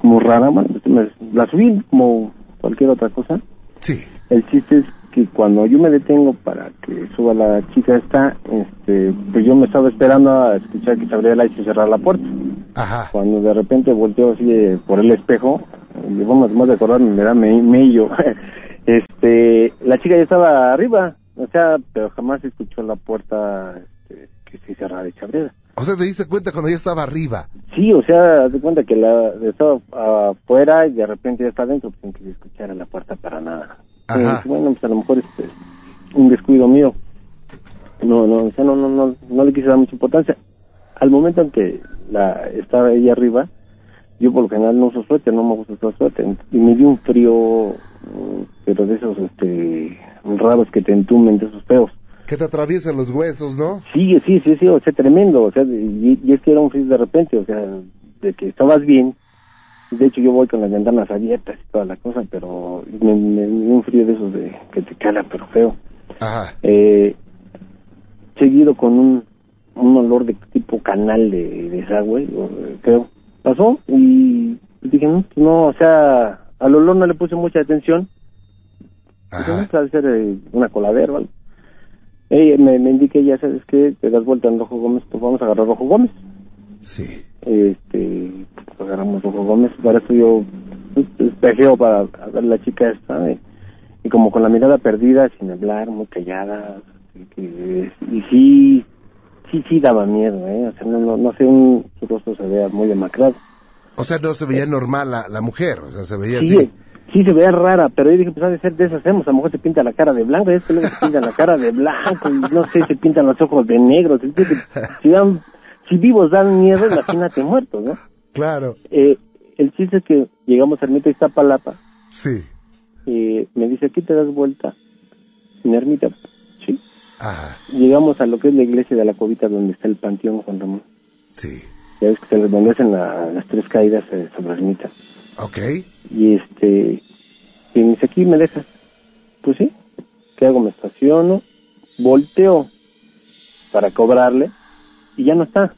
muy rara bueno, me- la subí como cualquier otra cosa
Sí.
el chiste es que cuando yo me detengo para que suba la chica esta este pues yo me estaba esperando a escuchar que se abría la y cerrar la puerta
Ajá.
cuando de repente volteo así eh, por el espejo, y vamos más de acordarme, me da me- mello, este, la chica ya estaba arriba, o sea, pero jamás escuchó la puerta este, que se cerrara y se abriera.
O sea, te diste cuenta cuando ya estaba arriba.
Sí, o sea, de cuenta que la estaba afuera y de repente ya está adentro, sin que se escuchara la puerta para nada.
Ajá.
Y bueno, pues a lo mejor este, un descuido mío. No, no, o sea, no, no, no, no le quise dar mucha importancia. Al momento en que la estaba ella arriba, yo por lo general no uso suéter, no me gusta usar suéter. Y me dio un frío, pero de esos este raros que te entumen, de esos feos.
Que te atraviesan los huesos, ¿no?
Sí, sí, sí, sí, o sea, tremendo, o sea, y, y es que era un frío de repente, o sea, de que estabas bien. De hecho, yo voy con las ventanas abiertas y toda la cosa, pero me, me dio un frío de esos de que te cala, pero feo.
Ajá.
Eh, seguido con un, un olor de tipo canal de desagüe, creo. Pasó y dije, no, pues no, o sea, al olor no le puse mucha atención. Dije,
Ajá.
no, pues, ha de ser eh, una coladera o me, me indiqué, ya sabes que te das vuelta en Rojo Gómez, pues vamos a agarrar Rojo Gómez.
Sí.
Este, pues agarramos Rojo Gómez, para eso yo pues, espejeo para ver la chica esta, eh, y como con la mirada perdida, sin hablar, muy callada, y, que- y sí, sí, sí daba miedo, eh, o sea, no, no, no sé, un, su rostro se vea muy demacrado.
O sea, no se veía normal la, la mujer, o sea, se veía
Sí,
así.
Sí se veía rara, pero yo dije, pues ha de ser de esas hacemos, a lo mejor se pinta la cara de blanco, es que luego se pinta la cara de blanco, y no sé, se pintan los ojos de negro, si, si, dan- si vivos dan miedo, imagínate muertos, ¿no?
Claro.
Eh, el chiste es que llegamos a Ermita Iztapalapa,
Sí.
eh, me dice, aquí te das vuelta, en Ermita, sí.
Ajá.
Llegamos a lo que es la iglesia de la Covita, donde está el panteón, Juan Ramón.
Sí.
Ya ves que se les la- las tres caídas eh, sobre Ermita.
Ok.
Y este, y me dice, aquí me dejas. Pues sí, ¿qué hago? Me estaciono, volteo para cobrarle y ya no está.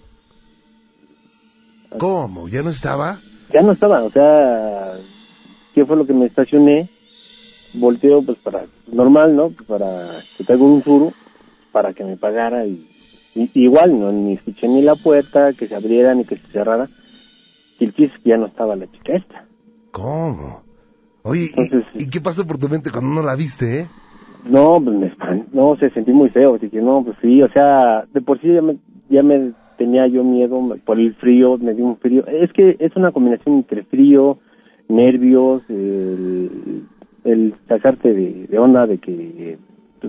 ¿Cómo? ¿Ya no estaba?
Ya no estaba, o sea, ¿qué fue lo que me estacioné? Volteo pues para, normal, ¿no? Para que traigo un suru para que me pagara y, y- igual, no ni escuché ni la puerta que se abriera ni que se cerrara. Y el chiste ya no estaba la chica esta.
¿Cómo? Oye, ¿y-
Entonces,
¿y, qué pasó por tu mente cuando no la viste, eh?
No, pues me no, se sentí muy feo, dije, no, pues sí, o sea, de por sí ya me, ya me tenía yo miedo por el frío, me dio un frío, es que es una combinación entre frío, nervios, el, el sacarte de, de onda de que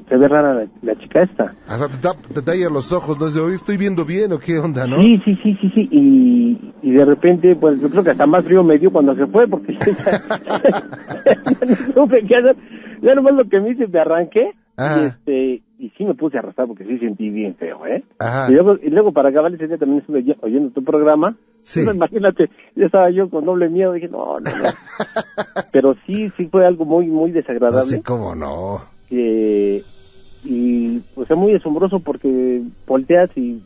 se ve rara la, la chica esta.
Hasta te, tap- te tallan los ojos, ¿no? Oye, estoy viendo bien o qué onda, ¿no?
Sí, sí, sí, sí, sí, y, y de repente, pues yo creo que hasta más frío me dio cuando se fue, porque ya, no supe qué hacer, ya nomás lo que me hice, me arranqué,
Ajá.
y este, y sí me puse a arrastrar porque sí sentí bien feo, ¿eh?
Ajá.
Y luego, y luego para acabar ese día también estuve oy- oyendo tu programa,
Sí.
Entonces, imagínate, ya estaba yo con doble miedo, dije, no, no, no. Pero sí, sí fue algo muy, muy
No
desagradable.
sé cómo no.
Eh, y pues es muy asombroso porque volteas y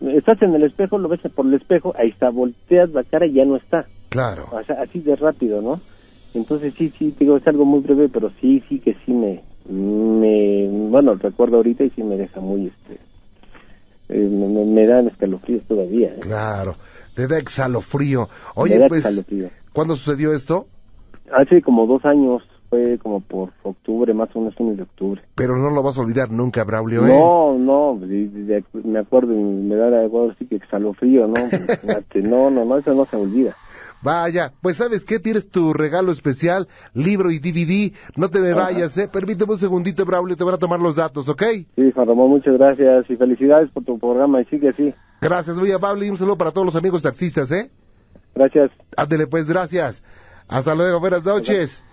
estás en el espejo, lo ves por el espejo, ahí está, volteas la cara y ya no está.
Claro.
O sea, así de rápido, ¿no? Entonces sí, sí, digo, es algo muy breve, pero sí, sí que sí me, me, bueno, recuerdo ahorita y sí me deja muy, este, eh, me, me- dan escalofríos todavía. ¿eh?
Claro. Te da exhalofrío. Oye,
da
pues. ¿cuándo sucedió esto?
Hace como dos años, fue como por octubre, más o menos fines de octubre.
Pero no lo vas a olvidar nunca, Braulio, ¿eh?
No, no, me acuerdo me da algo así que escalofrío, ¿no? No, no, no, eso no se olvida.
Vaya, pues ¿sabes qué? Tienes tu regalo especial, libro y DVD. No te me vayas, ¿eh? Permíteme un segundito, Braulio, te van a tomar los datos, ¿ok?
Sí, Juan Ramón, muchas gracias y felicidades por tu programa y sigue así.
Gracias, muy amable y un saludo para todos los amigos taxistas, ¿eh?
Gracias.
Ándele, pues, gracias. Hasta luego, buenas noches. Gracias.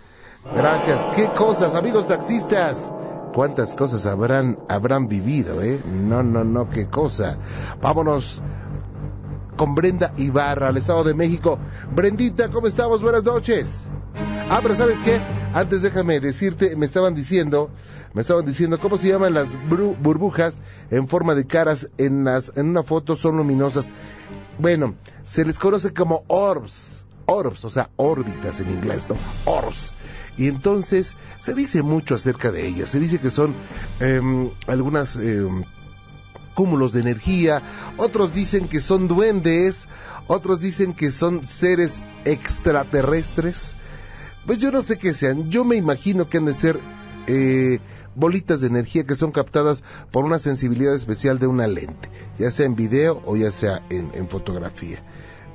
¿Qué cosas, amigos taxistas? ¿Cuántas cosas habrán, habrán vivido, eh? No, no, no, qué cosa. Vámonos con Brenda Ibarra, al Estado de México. Brendita, ¿cómo estamos? Buenas noches. Ah, pero ¿sabes qué? Antes déjame decirte, me estaban diciendo, me estaban diciendo cómo se llaman las burbujas en forma de caras en las en una foto son luminosas. Bueno, se les conoce como orbs, orbs, o sea, órbitas en inglés, ¿no? Orbs. Y entonces se dice mucho acerca de ellas. Se dice que son em, algunas em, cúmulos de energía, otros dicen que son duendes, otros dicen que son seres extraterrestres. Pues yo no sé qué sean, yo me imagino que han de ser eh, bolitas de energía que son captadas por una sensibilidad especial de una lente, ya sea en video o ya sea en fotografía.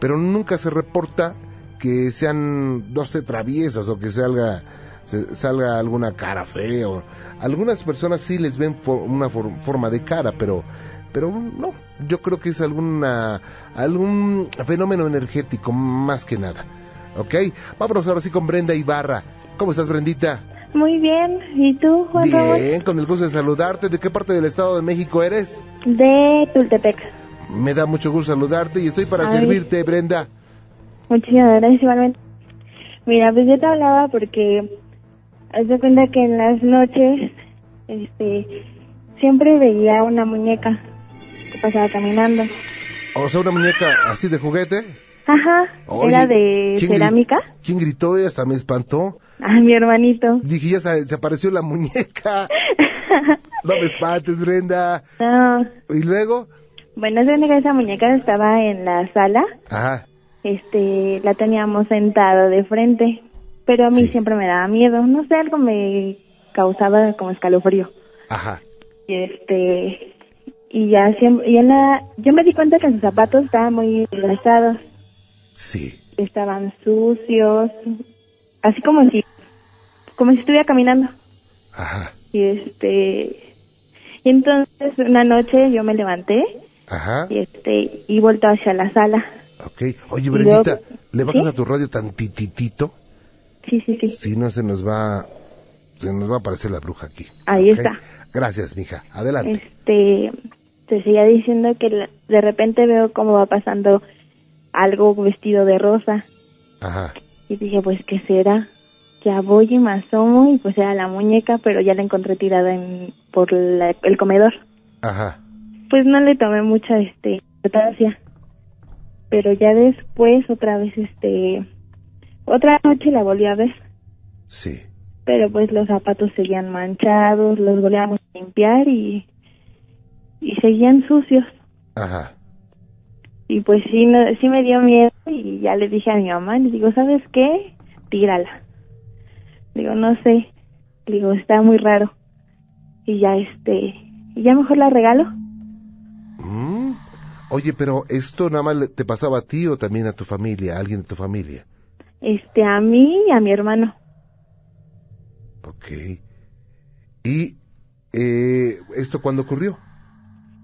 Pero nunca se reporta que sean, no sé, traviesas o que salga, se- salga alguna cara fea. o- Algunas personas sí les ven for- una for- forma de cara, pero, pero no, yo creo que es alguna, algún fenómeno energético, más que nada. ¿Ok? Vámonos ahora sí con Brenda Ibarra. ¿Cómo estás, Brendita?
Muy bien. ¿Y tú, Juan?
Bien, con el gusto de saludarte. ¿De qué parte del Estado de México eres?
De Tultepec.
Me da mucho gusto saludarte y estoy para
Ay.
servirte, Brenda.
Muchísimas gracias, igualmente. Mira, pues yo te hablaba porque haz de cuenta que en las noches, este, siempre veía una muñeca que pasaba caminando.
O sea, una muñeca así de juguete.
Ajá,
Oye,
era de
¿quién gri-
cerámica.
¿Quién gritó? Y hasta me espantó.
Ah, mi hermanito.
Dije, ya se, se apareció la muñeca. No me espantes, Brenda.
No,
Y luego,
bueno, que esa muñeca estaba en la sala,
ajá,
este, la teníamos sentada de frente, pero a mí
Sí.
siempre me daba miedo, no sé, algo me causaba como escalofrío.
ajá,
Y este, y ya siempre, y en la, yo me di cuenta que sus zapatos estaban muy desgastados,
sí,
estaban sucios, así como si, como si estuviera caminando.
ajá,
Y este, y entonces una noche yo me levanté
ajá,
y este, y vuelto hacia la sala.
Ok. Oye, Brendita, ¿le bajas
¿Sí?
a tu radio tantititito?
Sí, sí, sí.
Si no, se nos va, se nos va a aparecer la bruja aquí.
Ahí está.
Gracias, mija. Adelante.
Este, te seguía diciendo que la- de repente veo cómo va pasando algo vestido de rosa.
Ajá,
Y dije, pues, ¿qué será? Ya voy y me asomo y pues era la muñeca, pero ya la encontré tirada en, por la- el comedor.
ajá,
Pues no le tomé mucha este, importancia. Pero ya después, otra vez, este, otra noche la volví a ver.
sí,
Pero pues los zapatos seguían manchados, los volvíamos a limpiar y, y seguían sucios.
ajá,
Y pues sí, no, sí me dio miedo y ya le dije a mi mamá, le digo, ¿sabes qué? Tírala. Digo, no sé. Digo, está muy raro. Y ya este, y ya mejor la regalo.
Mm. Oye, pero esto nada más te pasaba a ti o también a tu familia, a alguien de tu familia.
Este, a mí y a mi hermano.
Ok. ¿Y eh, esto cuándo ocurrió?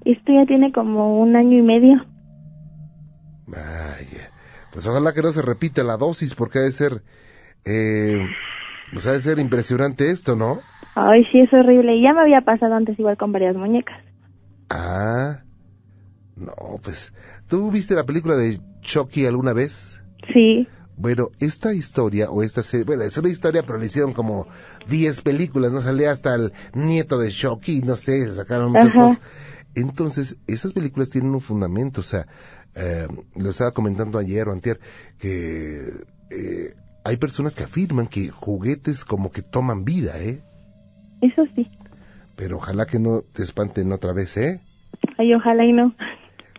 Esto ya tiene como un año y medio.
Vaya. Pues ojalá que no se repita la dosis porque ha de ser, eh, pues ha de ser impresionante esto, ¿no?
Ay, sí, es horrible. Y ya me había pasado antes igual con varias muñecas.
Ah. No, pues, ¿tú viste la película de Chucky alguna vez?
Sí.
Bueno, esta historia, o esta serie, bueno, es una historia, pero le hicieron como 10 películas, ¿no? Salía hasta el nieto de Chucky, no sé, sacaron muchas
Ajá.
cosas. Entonces, esas películas tienen un fundamento, o sea, eh, lo estaba comentando ayer o antier, que eh, hay personas que afirman que juguetes como que toman vida, ¿eh?
Eso sí.
Pero ojalá que no te espanten otra vez, ¿eh?
Ay, ojalá y no.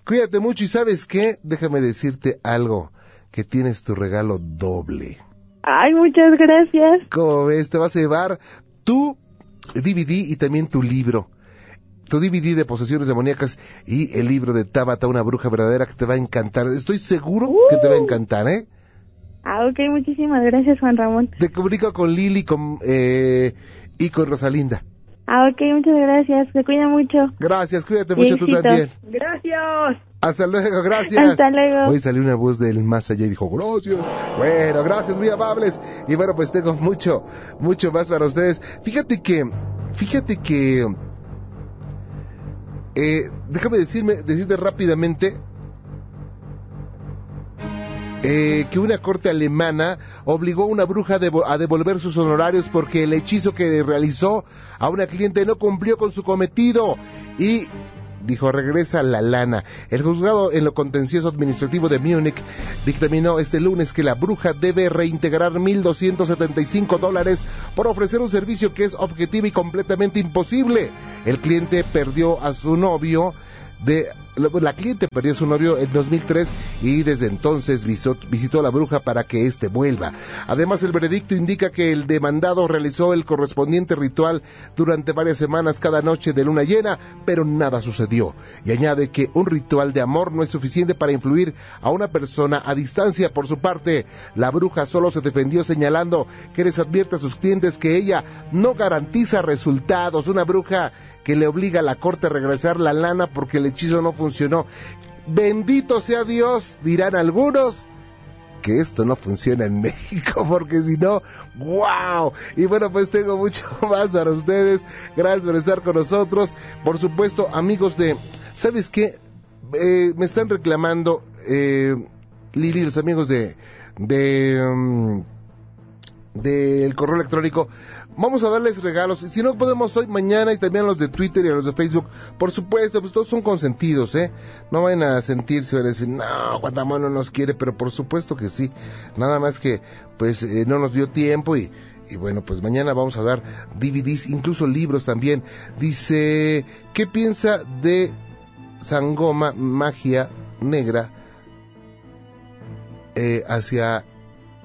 Cuídate mucho y sabes qué, déjame decirte algo, que tienes tu regalo doble.
Ay, muchas gracias.
¿Cómo ves? Te vas a llevar tu DVD y también tu libro. Tu DVD de posesiones demoníacas y el libro de Tabata, una bruja verdadera que te va a encantar. Estoy seguro que te va a encantar, ¿eh?
Ah, ok, muchísimas gracias, Juan Ramón.
Te comunico con Lili con, eh, y con Rosalinda.
Ah, ok, muchas gracias. Se cuida mucho.
Gracias, cuídate mucho tú también.
Gracias.
Hasta luego, gracias.
Hasta luego.
Hoy salió una voz del más allá y dijo, gracias. Bueno, gracias, muy amables. Y bueno, pues tengo mucho, mucho más para ustedes. Fíjate que, fíjate que, eh, déjame decirme, decirte rápidamente, eh, que una corte alemana obligó a una bruja a, devo- a devolver sus honorarios porque el hechizo que realizó a una cliente no cumplió con su cometido y dijo regresa la lana. El juzgado en lo contencioso administrativo de Múnich dictaminó este lunes que la bruja debe reintegrar 1.275 dólares por ofrecer un servicio que es objetivo y completamente imposible. El cliente perdió a su novio de la cliente perdió a su novio en 2003 y desde entonces visitó, a la bruja para que éste vuelva. Además, el veredicto indica que el demandado realizó el correspondiente ritual durante varias semanas cada noche de luna llena, pero nada sucedió. Y añade que un ritual de amor no es suficiente para influir a una persona a distancia. Por su parte, la bruja solo se defendió señalando que les advierte a sus clientes que ella no garantiza resultados. Una bruja que le obliga a la corte a regresar la lana porque le hechizo no funcionó. Bendito sea Dios, dirán algunos, que esto no funciona en México, porque si no, wow. Y bueno, pues tengo mucho más para ustedes. Gracias por estar con nosotros. Por supuesto, amigos de, ¿sabes qué? Eh, me están reclamando, eh, Lili, los amigos de, de, um, del correo electrónico. Vamos a darles regalos. Si no podemos hoy, mañana y también a los de Twitter y a los de Facebook. Por supuesto, pues todos son consentidos, ¿eh? No vayan a sentirse, van a decir, no, Guatemala no nos quiere, pero por supuesto que sí. Nada más que, pues, eh, no nos dio tiempo y, y bueno, pues mañana vamos a dar DVDs, incluso libros también. Dice, ¿qué piensa de Sangoma Magia Negra eh, hacia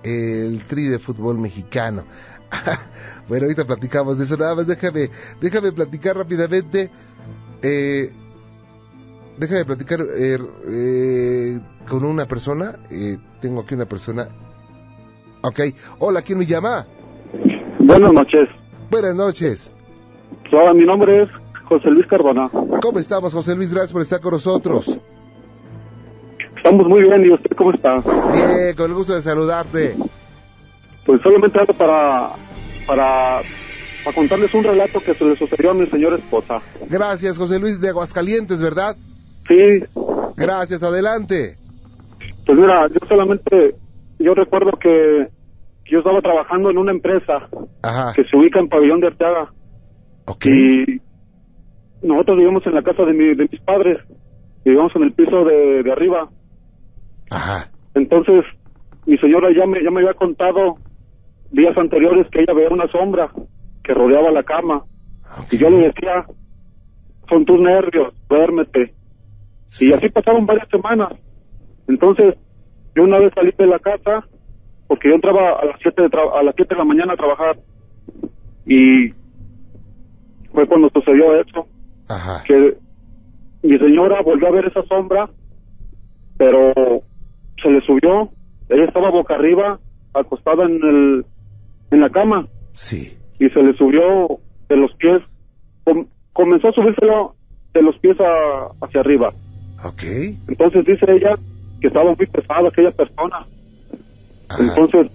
el tri de fútbol mexicano? bueno, ahorita platicamos de eso. Nada más déjame, déjame platicar rápidamente. Eh, déjame platicar eh, eh, con una persona. Eh, tengo aquí una persona. Ok. Hola, ¿quién me llama?
Buenas noches.
Buenas noches.
Hola, mi nombre es José Luis Carbona.
¿Cómo estamos, José Luis? Gracias por estar con nosotros.
Estamos muy bien, ¿y usted cómo está?
Bien, con el gusto de saludarte.
Pues solamente algo para, para, para contarles un relato que se le sucedió a mi señora esposa.
Gracias, José Luis de Aguascalientes, ¿verdad?
Sí,
Gracias, adelante.
pues mira, yo solamente, yo recuerdo que yo estaba trabajando en una empresa
Ajá.
que se ubica en Pabellón de Arteaga
Ok.
y nosotros vivimos en la casa de, mi, de mis padres, vivíamos en el piso de, de arriba.
Ajá.
Entonces, mi señora ya me, ya me había contado días anteriores que ella veía una sombra que rodeaba la cama. Y yo le decía, son tus nervios, duérmete.
Sí.
Y así pasaron varias semanas. Entonces, yo una vez salí de la casa, porque yo entraba a las 7 de, tra- a las siete de la mañana a trabajar. Y fue cuando sucedió eso,
Ajá.
que mi señora volvió a ver esa sombra, pero se le subió. Ella estaba boca arriba, acostada en, el, en la cama,
Sí.
y se le subió de los pies, com- comenzó a subírselo de los pies a- hacia arriba.
Ok.
Entonces dice ella que estaba muy pesada aquella persona.
Ajá.
Entonces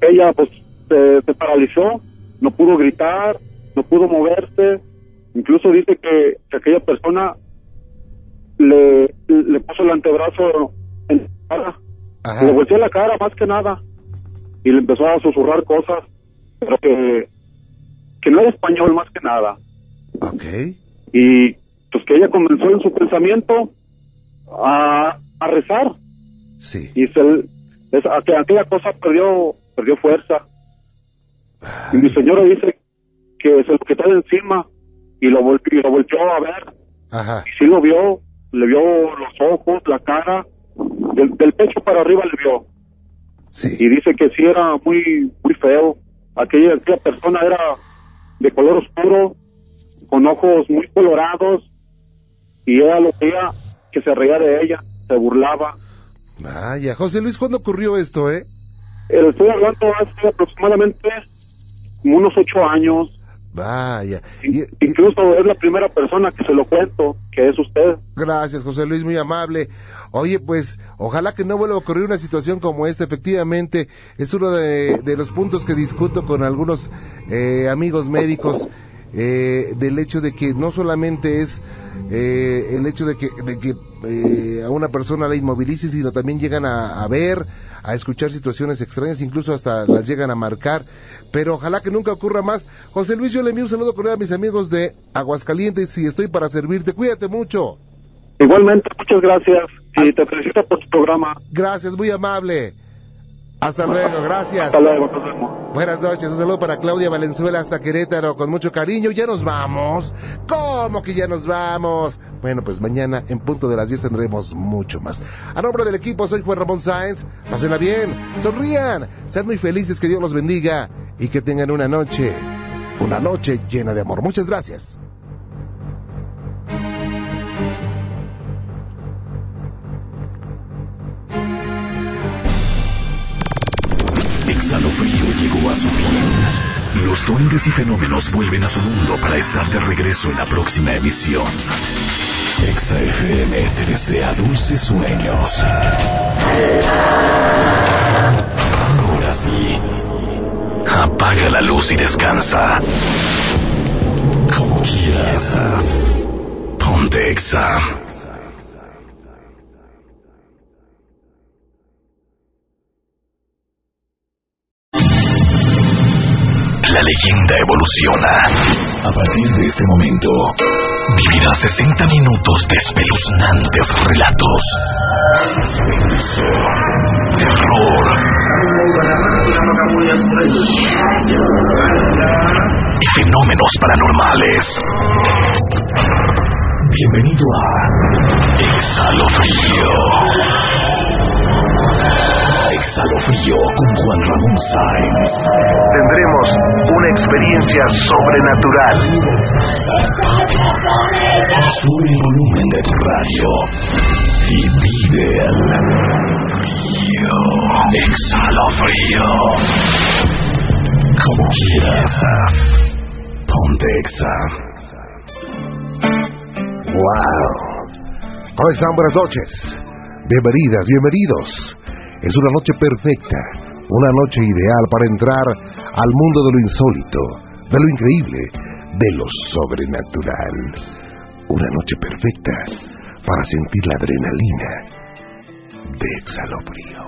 ella pues se, se paralizó, no pudo gritar, no pudo moverse. Incluso dice que, que aquella persona le, le puso el antebrazo en la cara,
Ajá.
le volteó la cara más que nada y le empezó a susurrar cosas, pero que, que no era español más que nada.
Ok.
Y pues que ella comenzó en su pensamiento a, a rezar
Sí.
y se, es- aqu- aquella cosa perdió perdió fuerza y mi señora dice que se lo quitó de encima y lo volvió, y lo volvió a ver
Ajá.
y sí lo vio le vio los ojos la cara del, del pecho para arriba le vio
Sí.
y dice que sí era muy muy feo aquella, aquella persona era de color oscuro con ojos muy colorados y ella lo veía que se reía de ella se burlaba
Vaya. José Luis, ¿cuándo ocurrió esto, eh?
Eh, estoy hablando hace aproximadamente unos ocho años
Vaya. Y- y-
incluso es la primera persona que se lo cuento que es usted
Gracias, José Luis, muy amable. Oye, pues, ojalá que no vuelva a ocurrir una situación como esta. Efectivamente, es uno de, de los puntos que discuto con algunos eh, amigos médicos. Eh, del hecho de que no solamente es eh, el hecho de que, de que eh, a una persona la inmovilice, sino también llegan a, a ver, a escuchar situaciones extrañas, incluso hasta las llegan a marcar. Pero ojalá que nunca ocurra más. José Luis, yo le envío un saludo cordial a mis amigos de Aguascalientes y estoy para servirte. Cuídate mucho.
igualmente muchas gracias y te felicito por tu programa
Gracias, muy amable. Hasta luego, gracias.
hasta luego nos vemos
Buenas noches, un saludo para Claudia Valenzuela hasta Querétaro, con mucho cariño. Ya nos vamos. ¿Cómo que ya nos vamos? Bueno, pues mañana en punto de las 10 tendremos mucho más. A nombre del equipo, soy Juan Ramón Sáenz. Pásenla bien, sonrían, sean muy felices, que Dios los bendiga y que tengan una noche, una noche llena de amor. Muchas gracias.
Exhalofrío llegó a su fin. Los duendes y fenómenos vuelven a su mundo para estar de regreso en la próxima emisión. Exa FM te desea dulces sueños. Ahora sí. Apaga la luz y descansa. Como quieras. Ponte Exa. A partir de este momento, vivirás 60 minutos de espeluznantes relatos. Terror. Y fenómenos paranormales. Bienvenido a Exhalofrío. Exhalofrío con Juan Ramón Sáenz.
Tendremos una experiencia sobrenatural.
Sube el volumen de tu radio y vive el frío. Exhalo frío. Como quieras. Ponte exa.
¡Wow! ¿Cómo están? Buenas noches. Bienvenidas, bienvenidos. Es una noche perfecta, una noche ideal para entrar al mundo de lo insólito, de lo increíble, de lo sobrenatural. Una noche perfecta para sentir la adrenalina de Exhalofrío.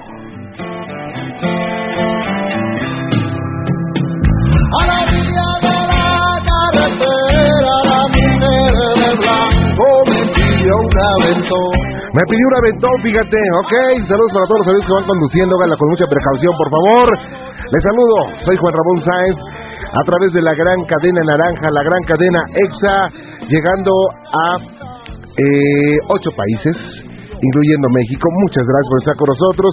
A la orilla de la carretera, la mujer de blanco me.
Me pidió un aventón, fíjate, ok. Saludos para todos los amigos que van conduciendo, háganla con mucha precaución, por favor. Les saludo, soy Juan Ramón Sáenz, a través de la gran cadena naranja, la gran cadena EXA, llegando a eh, ocho países, incluyendo México. Muchas gracias por estar con nosotros.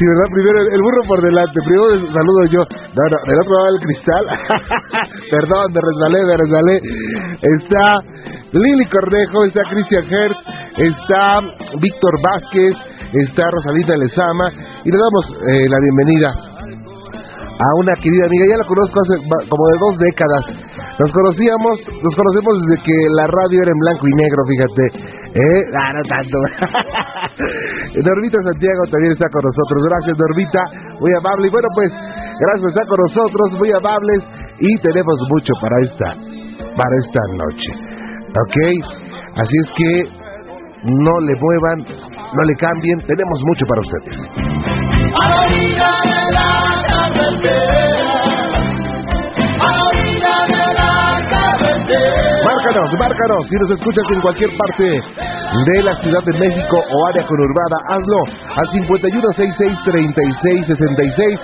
Sí, ¿verdad? Primero el, burro por delante, primero saludo yo. No, no, del otro lado del cristal. Perdón, me resbalé, me resbalé. Está Lili Cornejo, está Cristian Hertz, está Víctor Vázquez, está Rosalita Lezama y le damos eh, la bienvenida a una querida amiga, ya la conozco hace como de dos décadas. Nos conocíamos, nos conocemos desde que la radio era en blanco y negro, fíjate. ¿Eh? Ah, no tanto. Normita Santiago también está con nosotros. Gracias, Normita. Muy amable. Y bueno, pues, gracias por estar con nosotros, muy amables. Y tenemos mucho para esta, para esta noche. ¿Ok? Así es que no le muevan, no le cambien. Tenemos mucho para ustedes. Si nos escuchas en cualquier parte de la Ciudad de México o área conurbada, hazlo al 5166-3666,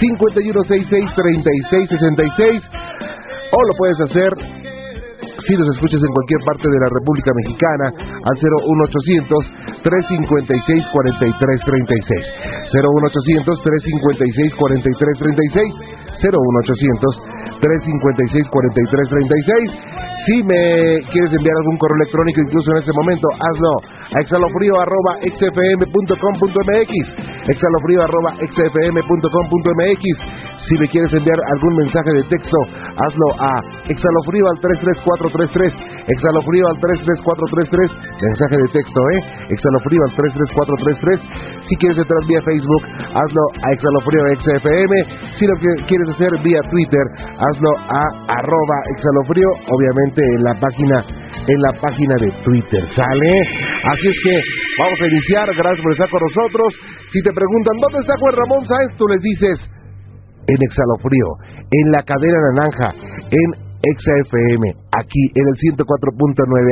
5166-3666, o lo puedes hacer si nos escuchas en cualquier parte de la República Mexicana al 01800 356 4336 01800 356 4336 01800 356 4336 si me quieres enviar algún correo electrónico incluso en este momento. Hazlo a exhalofrío.xfm.com.mx exhalofrío.xfm.com.mx si me quieres enviar algún mensaje de texto hazlo a exhalofrío al 33433 exhalofrío al 33433 mensaje de texto eh exhalofrío al 33433 si quieres entrar vía Facebook hazlo a exhalofrío xfm si lo que quieres hacer vía Twitter hazlo a arroba exhalofrío obviamente en la página en la página de Twitter, ¿sale? Así es que vamos a iniciar, gracias por estar con nosotros. Si te preguntan, ¿dónde está Juan Ramón Sáenz? Tú les dices, en Exhalofrío, en la cadena naranja, en Exa FM, aquí en el 104.9,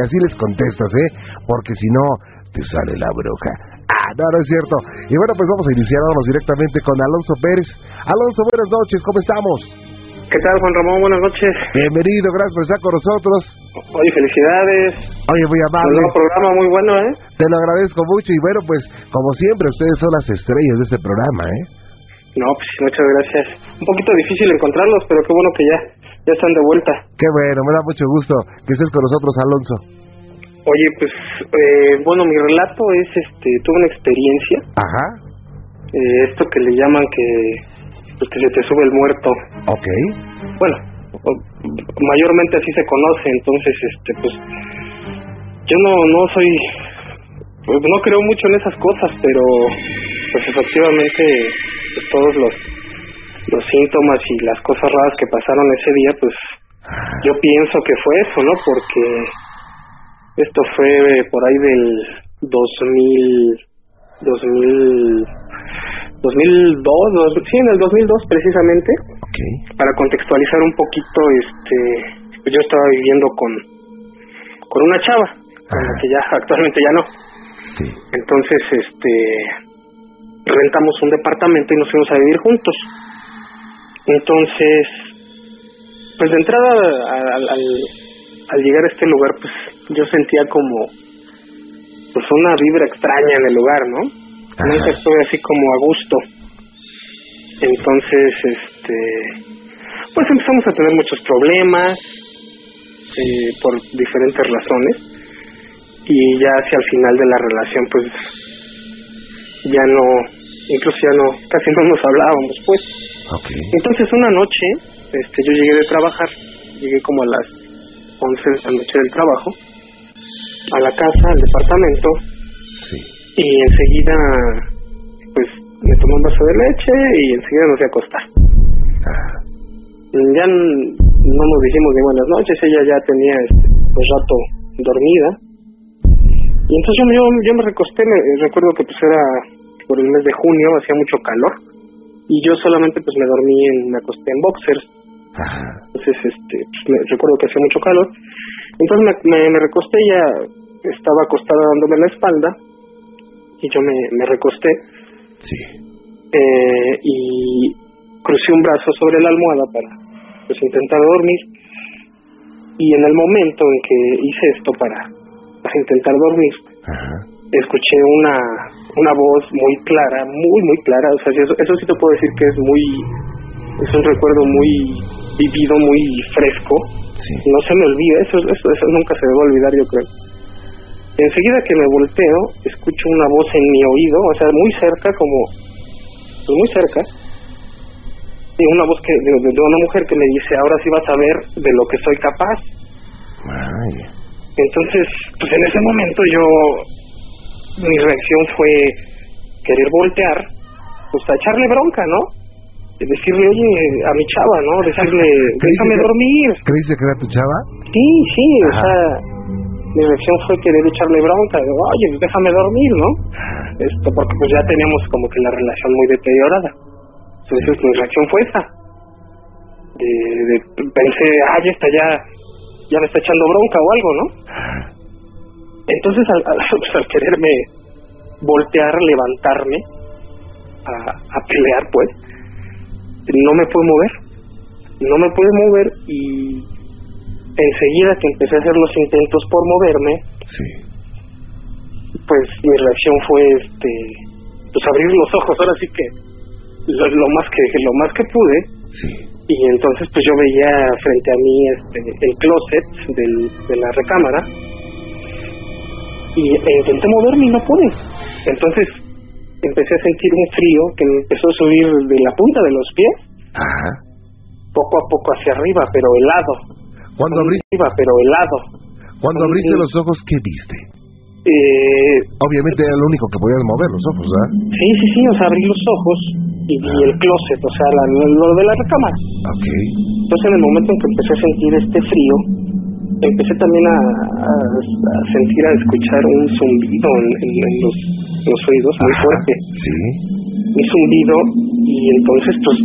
así les contestas, ¿eh? Porque si no, te sale la bruja. Ah, no, no es cierto. Y bueno, pues vamos a iniciar, vamos directamente con Alonso Pérez. Alonso, buenas noches, ¿cómo estamos?
¿Qué tal, Juan Ramón? Buenas noches.
Bienvenido, gracias por estar con nosotros.
Oye, felicidades.
Oye, muy
Un
amable.
nuevo programa muy bueno, ¿eh?
Te lo agradezco mucho y bueno, pues como siempre, ustedes son las estrellas de este programa, ¿eh?
No, pues muchas gracias. Un poquito difícil encontrarlos, pero qué bueno que ya, ya están de vuelta.
Qué bueno, me da mucho gusto que estés con nosotros, Alonso.
Oye, pues, eh, bueno, mi relato es, este, tuve una experiencia,
Ajá.
eh, esto que le llaman que,
pues que se te sube el muerto.
Ok.
Bueno, mayormente así se conoce, entonces, este, pues, yo no, no soy, pues, no creo mucho en esas cosas, pero, pues, efectivamente, pues, todos los, los síntomas y las cosas raras que pasaron ese día, pues, yo pienso que fue eso, ¿no? Porque esto fue por ahí del 2000, 2000, 2002, dos- sí, en el 2002 precisamente. Para contextualizar un poquito, este, pues yo estaba viviendo con, con una chava, con la que ya actualmente ya no. Entonces, este, rentamos un departamento y nos fuimos a vivir juntos. Entonces, pues de entrada al, al, al llegar a este lugar, pues yo sentía como pues una vibra extraña en el lugar, ¿no? Nunca estuve así como a gusto. Entonces, este, pues empezamos a tener muchos problemas eh, por diferentes razones. Y ya hacia el final de la relación, pues ya no, incluso ya no, casi no nos hablábamos, pues. Entonces una noche, este, yo llegué de trabajar, llegué como a las 11 de la noche del trabajo, a la casa, al departamento, y enseguida, pues, me tomé un vaso de leche y enseguida nos fui acostar. Ya no nos dijimos ni buenas noches, ella ya tenía este, pues, rato dormida. Y entonces yo, yo, me recosté, me, recuerdo que pues era por el mes de junio, hacía mucho calor, y yo solamente pues me dormí, en, me acosté en boxers. Entonces, este, pues, me- recuerdo que hacía mucho calor. Entonces me, me recosté, ella estaba acostada dándome la espalda, y yo me, me recosté. Eh, y crucé un brazo sobre la almohada para pues intentar dormir. Y en el momento en que hice esto para, para intentar dormir, escuché una una voz muy clara, muy muy clara, o sea, sí, eso, eso sí te puedo decir que es muy es un recuerdo muy vivido, muy fresco. No se me olvida, eso, eso eso nunca se a olvidar, yo creo. Enseguida que me volteo, escucho una voz en mi oído, o sea, muy cerca, como pues, muy cerca, y una voz que de, de una mujer que me dice, ahora sí vas a ver de lo que soy capaz. Entonces, pues en ese momento yo, mi reacción fue querer voltear, pues a echarle bronca, ¿no? Decirle, oye, a mi chava, ¿no? Decirle, déjame dormir.
¿Creíste que era tu chava?
Sí, sí, o sea, mi reacción fue querer echarle bronca, oye, pues déjame dormir, ¿no? Esto, porque pues ya teníamos como que la relación muy deteriorada. Entonces mi reacción fue esa. De, pensé, ya está, ya, ya me está echando bronca o algo, ¿no? Entonces al, pues, quererme voltear, levantarme a, a pelear, pues, no me pude mover. No me pude mover y enseguida que empecé a hacer los intentos por moverme, pues mi reacción fue este pues abrir los ojos, ahora sí que lo, lo más que lo más que pude. Y entonces pues yo veía frente a mí este el closet del, de la recámara. Y e intenté moverme y no pude. Entonces empecé a sentir un frío que me empezó a subir de la punta de los pies. Poco a poco hacia arriba, pero helado.
Cuando abriste,
Arriba, pero helado.
cuando
Con-
abriste los ojos, ¿qué viste?
Eh,
Obviamente era lo único que podías mover los ojos, ¿verdad?
Sí, sí, sí, o sea, abrí los ojos y vi el closet, o sea, la- lo, lo de la recámara.
Ok.
Entonces, en el momento en que empecé a sentir este frío, empecé también a, a- a sentir, a escuchar un zumbido en, en- en los, en los oídos muy fuerte.
Sí.
Un zumbido, y entonces, pues,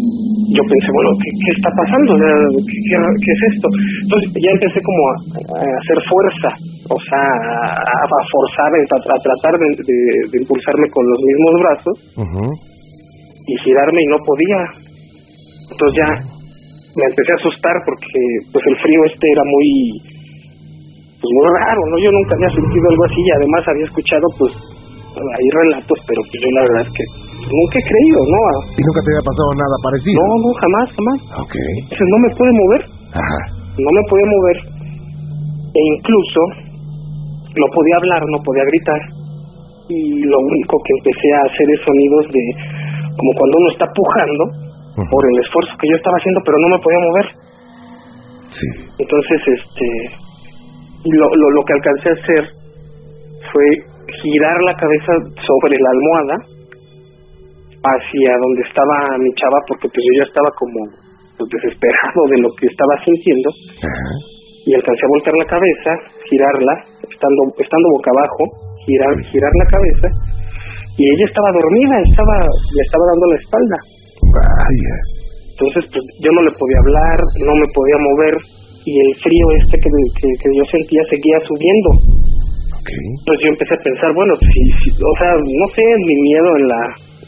yo pensé, bueno, ¿qué, qué está pasando? ¿qué, qué, qué es esto? Entonces, ya empecé como a, a hacer fuerza, o sea, a, a forzar, a, a tratar de, de- de impulsarme con los mismos brazos y girarme y no podía. Entonces ya me empecé a asustar porque pues el frío este era muy pues muy raro, ¿no? Yo nunca había sentido algo así y además había escuchado pues ahí relatos, pero pues yo la verdad es que nunca he creído, ¿no?
¿Y nunca te había pasado nada parecido?
No, no, jamás, jamás.
Ok.
Entonces no me pude mover,
Ajá.
no me podía mover e incluso no podía hablar, no podía gritar y lo único que empecé a hacer es sonidos de como cuando uno está pujando por el esfuerzo que yo estaba haciendo, pero no me podía mover.
Sí.
Entonces, este, lo, lo, lo que alcancé a hacer fue girar la cabeza sobre la almohada hacia donde estaba mi chava, porque pues yo ya estaba como pues, desesperado de lo que estaba sintiendo, y alcancé a voltear la cabeza, girarla, estando, estando boca abajo, girar, girar la cabeza, y ella estaba dormida, estaba, le estaba dando la espalda.
Vaya.
Entonces, pues, yo no le podía hablar, no me podía mover y el frío este que, que, que yo sentía seguía subiendo. Pues yo empecé a pensar, bueno, si, si, o sea, no sé, mi miedo en la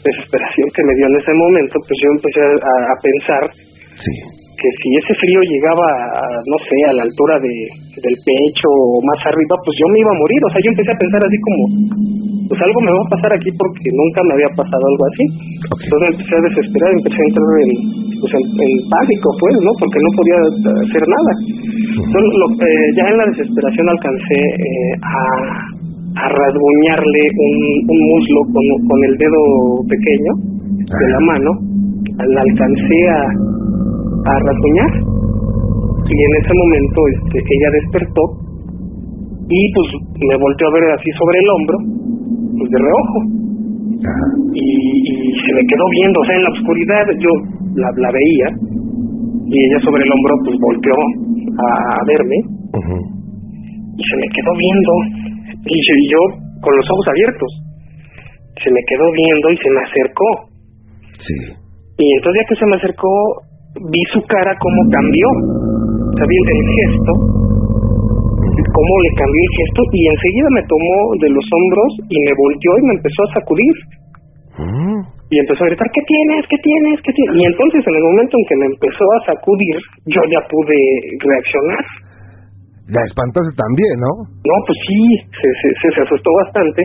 desesperación que me dio en ese momento, pues yo empecé a, a pensar que si ese frío llegaba, a, no sé, a la altura de, del pecho o más arriba, pues yo me iba a morir. O sea, yo empecé a pensar así como, pues algo me va a pasar aquí porque nunca me había pasado algo así. Entonces empecé a desesperar, empecé a entrar en, pues en, en pánico, pues, ¿no? Porque no podía hacer nada. Entonces, lo, eh, ya en la desesperación alcancé eh, a, a rasguñarle un, un muslo con, con el dedo pequeño de la mano. La alcancé a, a rasguñar. Y en ese momento este, ella despertó y pues me volteó a ver así sobre el hombro, pues de reojo. Y, y se me quedó viendo, o sea, en la oscuridad yo la, la veía y ella sobre el hombro pues volteó a verme y se me quedó viendo y yo, y yo con los ojos abiertos se me quedó viendo y se me acercó y entonces ya que se me acercó vi su cara cómo cambió o sea vi el gesto cómo le cambió el gesto y enseguida me tomó de los hombros y me volteó y me empezó a sacudir y empezó a gritar, ¿qué tienes? ¿qué tienes? ¿qué tienes? Y entonces en el momento en que me empezó a sacudir, yo ya pude reaccionar.
La espantaste también, ¿no?
No, pues sí, se, se, se, se asustó bastante.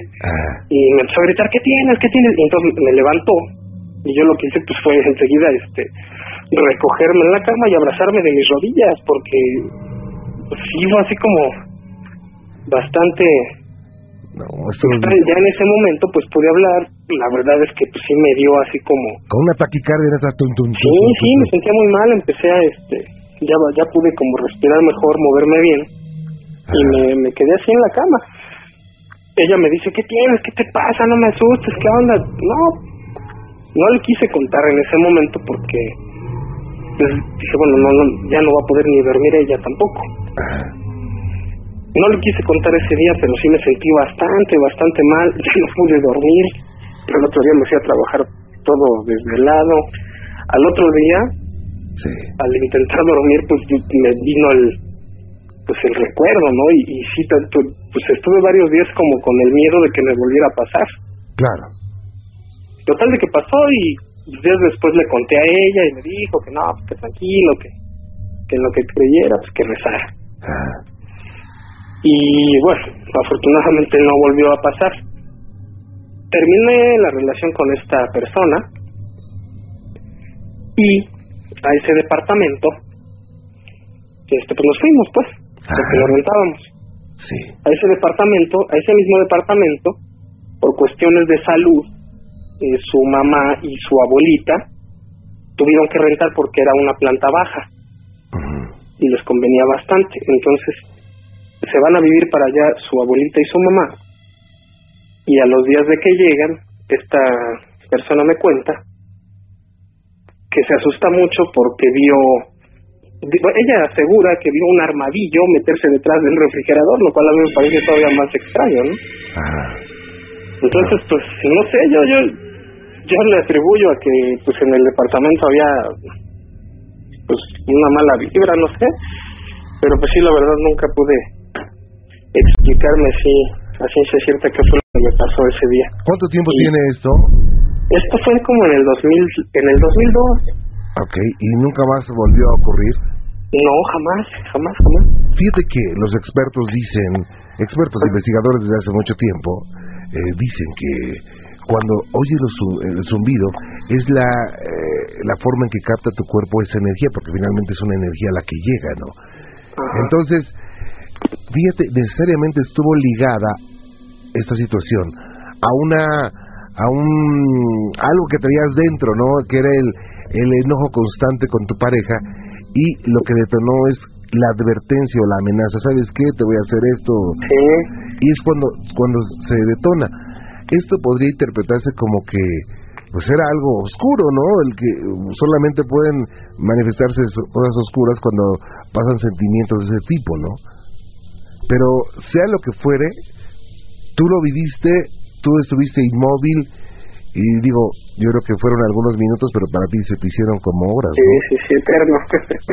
Y me empezó a gritar, ¿qué tienes? ¿qué tienes? Y entonces me levantó. Y yo lo que hice pues fue enseguida este recogerme en la cama y abrazarme de mis rodillas porque pues, sí fue así como bastante ya en ese momento pues pude hablar. La verdad es que pues sí me dio así como
Con una taquicardia esa tum, tum, tum,
sí sí me sentía muy mal. Empecé a este ya ya pude como respirar mejor moverme bien y me, me quedé así en la cama ella me dice qué tienes qué te pasa no me asustes qué onda no no le quise contar en ese momento porque pues, dije bueno no, no ya no va a poder ni dormir ella tampoco no le quise contar ese día, pero sí me sentí bastante, bastante mal. Ya no pude dormir. El otro día me fui a trabajar todo desvelado. Al otro día, al intentar dormir, pues me vino el pues el recuerdo, ¿no? Y, y sí, tanto, pues estuve varios días como con el miedo de que me volviera a pasar.
Claro.
Total de que pasó y días después le conté a ella y me dijo que no, pues que tranquilo, que, que en lo que creyera, pues que rezara. Y bueno, afortunadamente no volvió a pasar. Terminé la relación con esta persona y a ese departamento, este, pues nos fuimos, pues, porque lo rentábamos. A ese departamento, a ese mismo departamento, por cuestiones de salud, eh, su mamá y su abuelita tuvieron que rentar porque era una planta baja. Y les convenía bastante. Entonces, se van a vivir para allá su abuelita y su mamá. Y a los días de que llegan esta persona me cuenta que se asusta mucho porque vio ella asegura que vio un armadillo meterse detrás del refrigerador lo cual a mí me parece todavía más extraño ¿no? entonces pues no sé yo yo yo le atribuyo a que pues en el departamento había pues una mala vibra no sé pero pues sí la verdad nunca pude explicarme si a ciencia cierta qué fue lo que me pasó ese día.
¿Cuánto tiempo tiene esto?
Esto fue como en el 2000, en el 2002.
Ok, ¿y nunca más volvió a ocurrir?
No, jamás, jamás, jamás.
Fíjate que los expertos dicen, expertos investigadores desde hace mucho tiempo, eh, dicen que cuando oyes el zumbido es la, eh, la forma en que capta tu cuerpo esa energía, porque finalmente es una energía la que llega, ¿no? Entonces, fíjate, necesariamente estuvo ligada esta situación a una a un algo que traías dentro, ¿no? Que era el el enojo constante con tu pareja y lo que detonó es la advertencia o la amenaza, ¿sabes qué? Te voy a hacer esto. Y es cuando, cuando se detona. Esto podría interpretarse como que pues era algo oscuro, ¿no? El que solamente pueden manifestarse cosas oscuras cuando pasan sentimientos de ese tipo, ¿no? Pero sea lo que fuere, tú lo viviste, tú estuviste inmóvil y digo, yo creo que fueron algunos minutos, pero para ti se te hicieron como horas, ¿no?
Sí, sí, sí, eterno.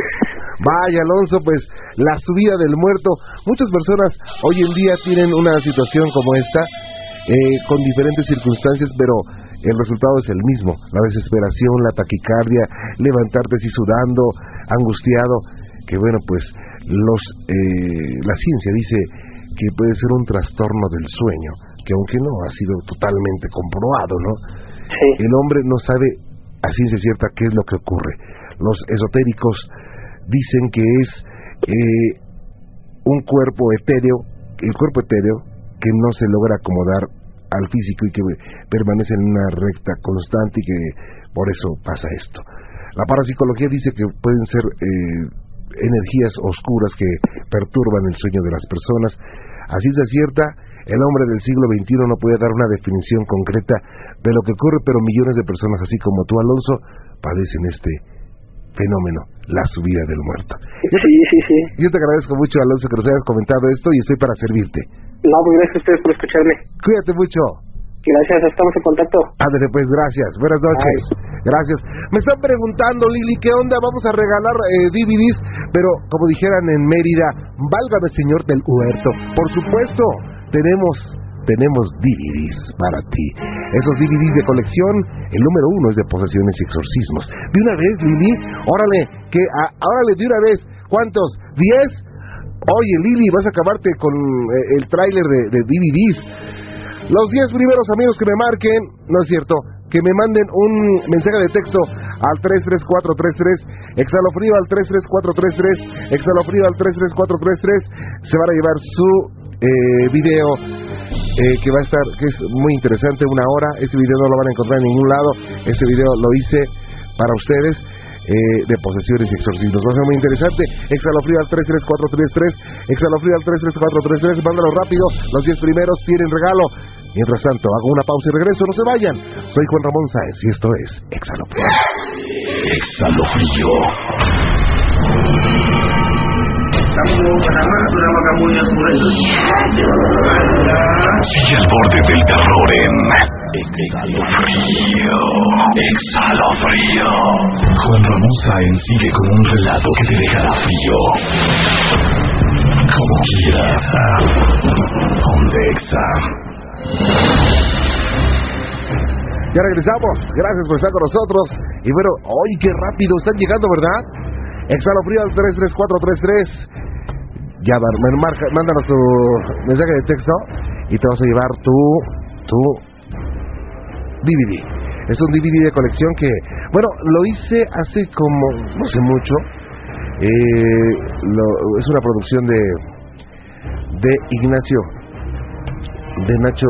Vaya, Alonso, pues la subida del muerto. Muchas personas hoy en día tienen una situación como esta, eh, con diferentes circunstancias, pero el resultado es el mismo. La desesperación, la taquicardia, levantarte así sudando, angustiado, que bueno, pues los, eh, la ciencia dice que puede ser un trastorno del sueño, que aunque no ha sido totalmente comprobado, ¿no? El hombre no sabe a ciencia cierta qué es lo que ocurre. Los esotéricos dicen que es eh, un cuerpo etéreo, el cuerpo etéreo que no se logra acomodar al físico y que permanece en una recta constante y que por eso pasa esto. La parapsicología dice que pueden ser eh, energías oscuras que perturban el sueño de las personas. Así es cierta, el hombre del siglo XXI no puede dar una definición concreta de lo que ocurre, pero millones de personas, así como tú, Alonso, padecen este fenómeno, la subida del muerto.
Sí, sí, sí.
Yo te agradezco mucho, Alonso, que nos hayas comentado esto y estoy para servirte.
No, pues gracias a ustedes por escucharme.
Cuídate mucho.
Gracias, estamos en contacto.
Ándale, pues gracias. Buenas noches. Gracias. Me están preguntando, Lili, ¿qué onda? Vamos a regalar eh, DVDs, pero como dijeran en Mérida, válgame señor del huerto. Por supuesto, tenemos tenemos DVDs para ti. Esos DVDs de colección, el número uno es de posesiones y exorcismos. De una vez, Lili, órale, que órale, de una vez, ¿cuántos? ¿Diez? Oye, Lili, vas a acabarte con eh, el tráiler de, de DVDs. Los 10 primeros amigos que me marquen, no es cierto, que me manden un mensaje de texto al 33433, exhalofrío al 33433, exhalofrío al 33433, se van a llevar su eh, video eh, que va a estar, que es muy interesante, una hora. Este video no lo van a encontrar en ningún lado. Este video lo hice para ustedes. eh, de posesiones y exorcismos. Va a ser muy interesante. Exhalofrío al 33433. Exhalofrío al 33433. Mándalo rápido. Los 10 primeros tienen regalo. Mientras tanto, hago una pausa y regreso. No se vayan. Soy Juan Ramón Sáenz y esto es Exhalofrío.
Exhalofrío. Sigue al borde del terror en Exhalofrío. Exhalofrío. Juan Ramón Sáenz sigue con un relato que te dejará frío. Como quieras. Donde Exa.
Ya regresamos. Gracias por estar con nosotros. Y bueno, hoy qué rápido están llegando, ¿verdad? Exhalofrío al 33433. Ya, mar- mar- marca, mándanos tu mensaje de texto y te vas a llevar tu, tu DVD. Es un DVD de colección que, bueno, lo hice hace como, no sé mucho. Eh, lo- es una producción de, de Ignacio, de Nacho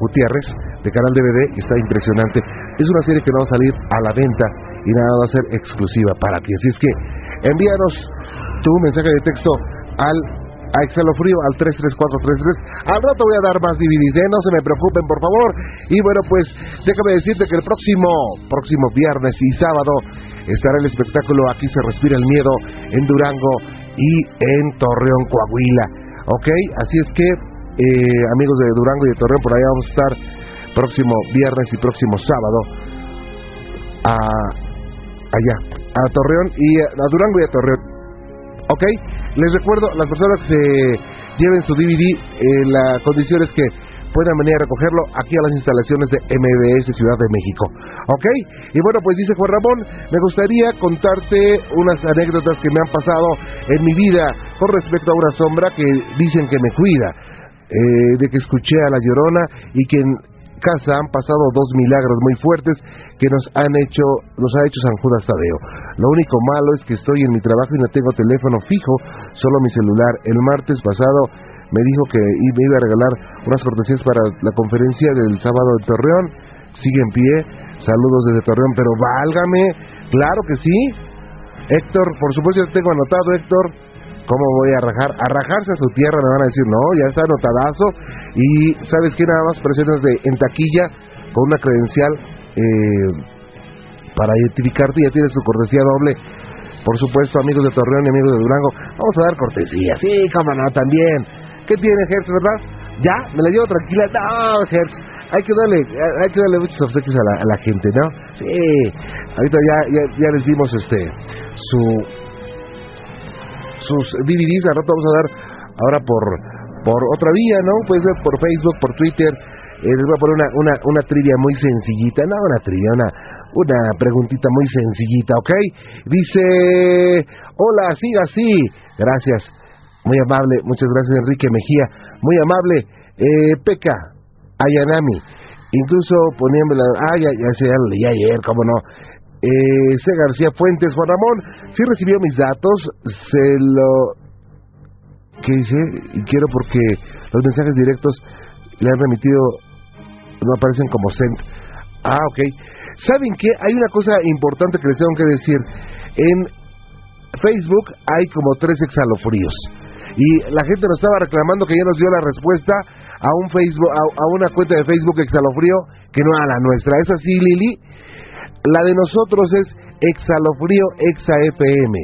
Gutiérrez, de Canal DVD, y está impresionante. Es una serie que no va a salir a la venta y nada va a ser exclusiva para ti. Así es que envíanos tu mensaje de texto al a Exhalofrío al 33433. Al rato voy a dar más DVDs, ¿eh? no se me preocupen, por favor. Y bueno, pues déjame decirte que el próximo próximo viernes y sábado estará el espectáculo Aquí se respira el miedo en Durango y en Torreón, Coahuila. ¿Ok? Así es que, eh, amigos de Durango y de Torreón, por allá vamos a estar próximo viernes y próximo sábado a allá, a Torreón y a Durango y a Torreón. ¿Ok? Les recuerdo, las personas que se lleven su DVD, eh, la condición es que puedan venir a recogerlo aquí a las instalaciones de MBS Ciudad de México. ¿Ok? Y bueno, pues dice Juan Ramón, me gustaría contarte unas anécdotas que me han pasado en mi vida con respecto a una sombra que dicen que me cuida. eh, de que escuché a la llorona y que en casa han pasado dos milagros muy fuertes que nos han hecho, nos ha hecho San Judas Tadeo. Lo único malo es que estoy en mi trabajo y no tengo teléfono fijo, solo mi celular. El martes pasado me dijo que me iba a regalar unas cortesías para la conferencia del sábado en Torreón. sigue en pie. Saludos desde Torreón, pero válgame, claro que sí. Héctor, por supuesto, ya tengo anotado, Héctor. ¿Cómo voy a rajar? A rajarse a su tierra me van a decir, no, ya está anotadazo. Y sabes que nada más presionas de en taquilla con una credencial eh, para identificarte, ya tienes tu cortesía doble. Por supuesto, amigos de Torreón y amigos de Durango, vamos a dar cortesía. Sí, cómo no, también. ¿Qué tiene Hertz, verdad? Ya, me la llevo tranquila. No, Hertz, hay que darle, hay que darle muchos obsequios a la, a la gente, ¿no? Sí, ahorita ya, ya, ya les dimos este, su, sus DVDs, al rato vamos a dar ahora por, por otra vía, ¿no? Puede ser por Facebook, por Twitter. Eh, les voy a poner una, una, una trivia muy sencillita, no una trivia, una, una preguntita muy sencillita, ¿ok? Dice, hola, siga así. Gracias, muy amable, muchas gracias Enrique Mejía, muy amable. Eh, Peca, Ayanami, incluso poniéndome la... Ah, ya, ya, ya leí ayer, cómo no. Eh, C. García Fuentes, Juan Ramón, sí recibió mis datos, se lo... ¿Qué dice? Y quiero porque los mensajes directos le han remitido, no aparecen como sent. Ah, ok. ¿Saben qué? Hay una cosa importante que les tengo que decir. En Facebook hay como tres exhalofríos. Y la gente nos estaba reclamando que ya nos dio la respuesta a un Facebook, a, una cuenta de Facebook exhalofrío que no a la nuestra. ¿Es así, Lili? La de nosotros es Exhalofrío Exa FM.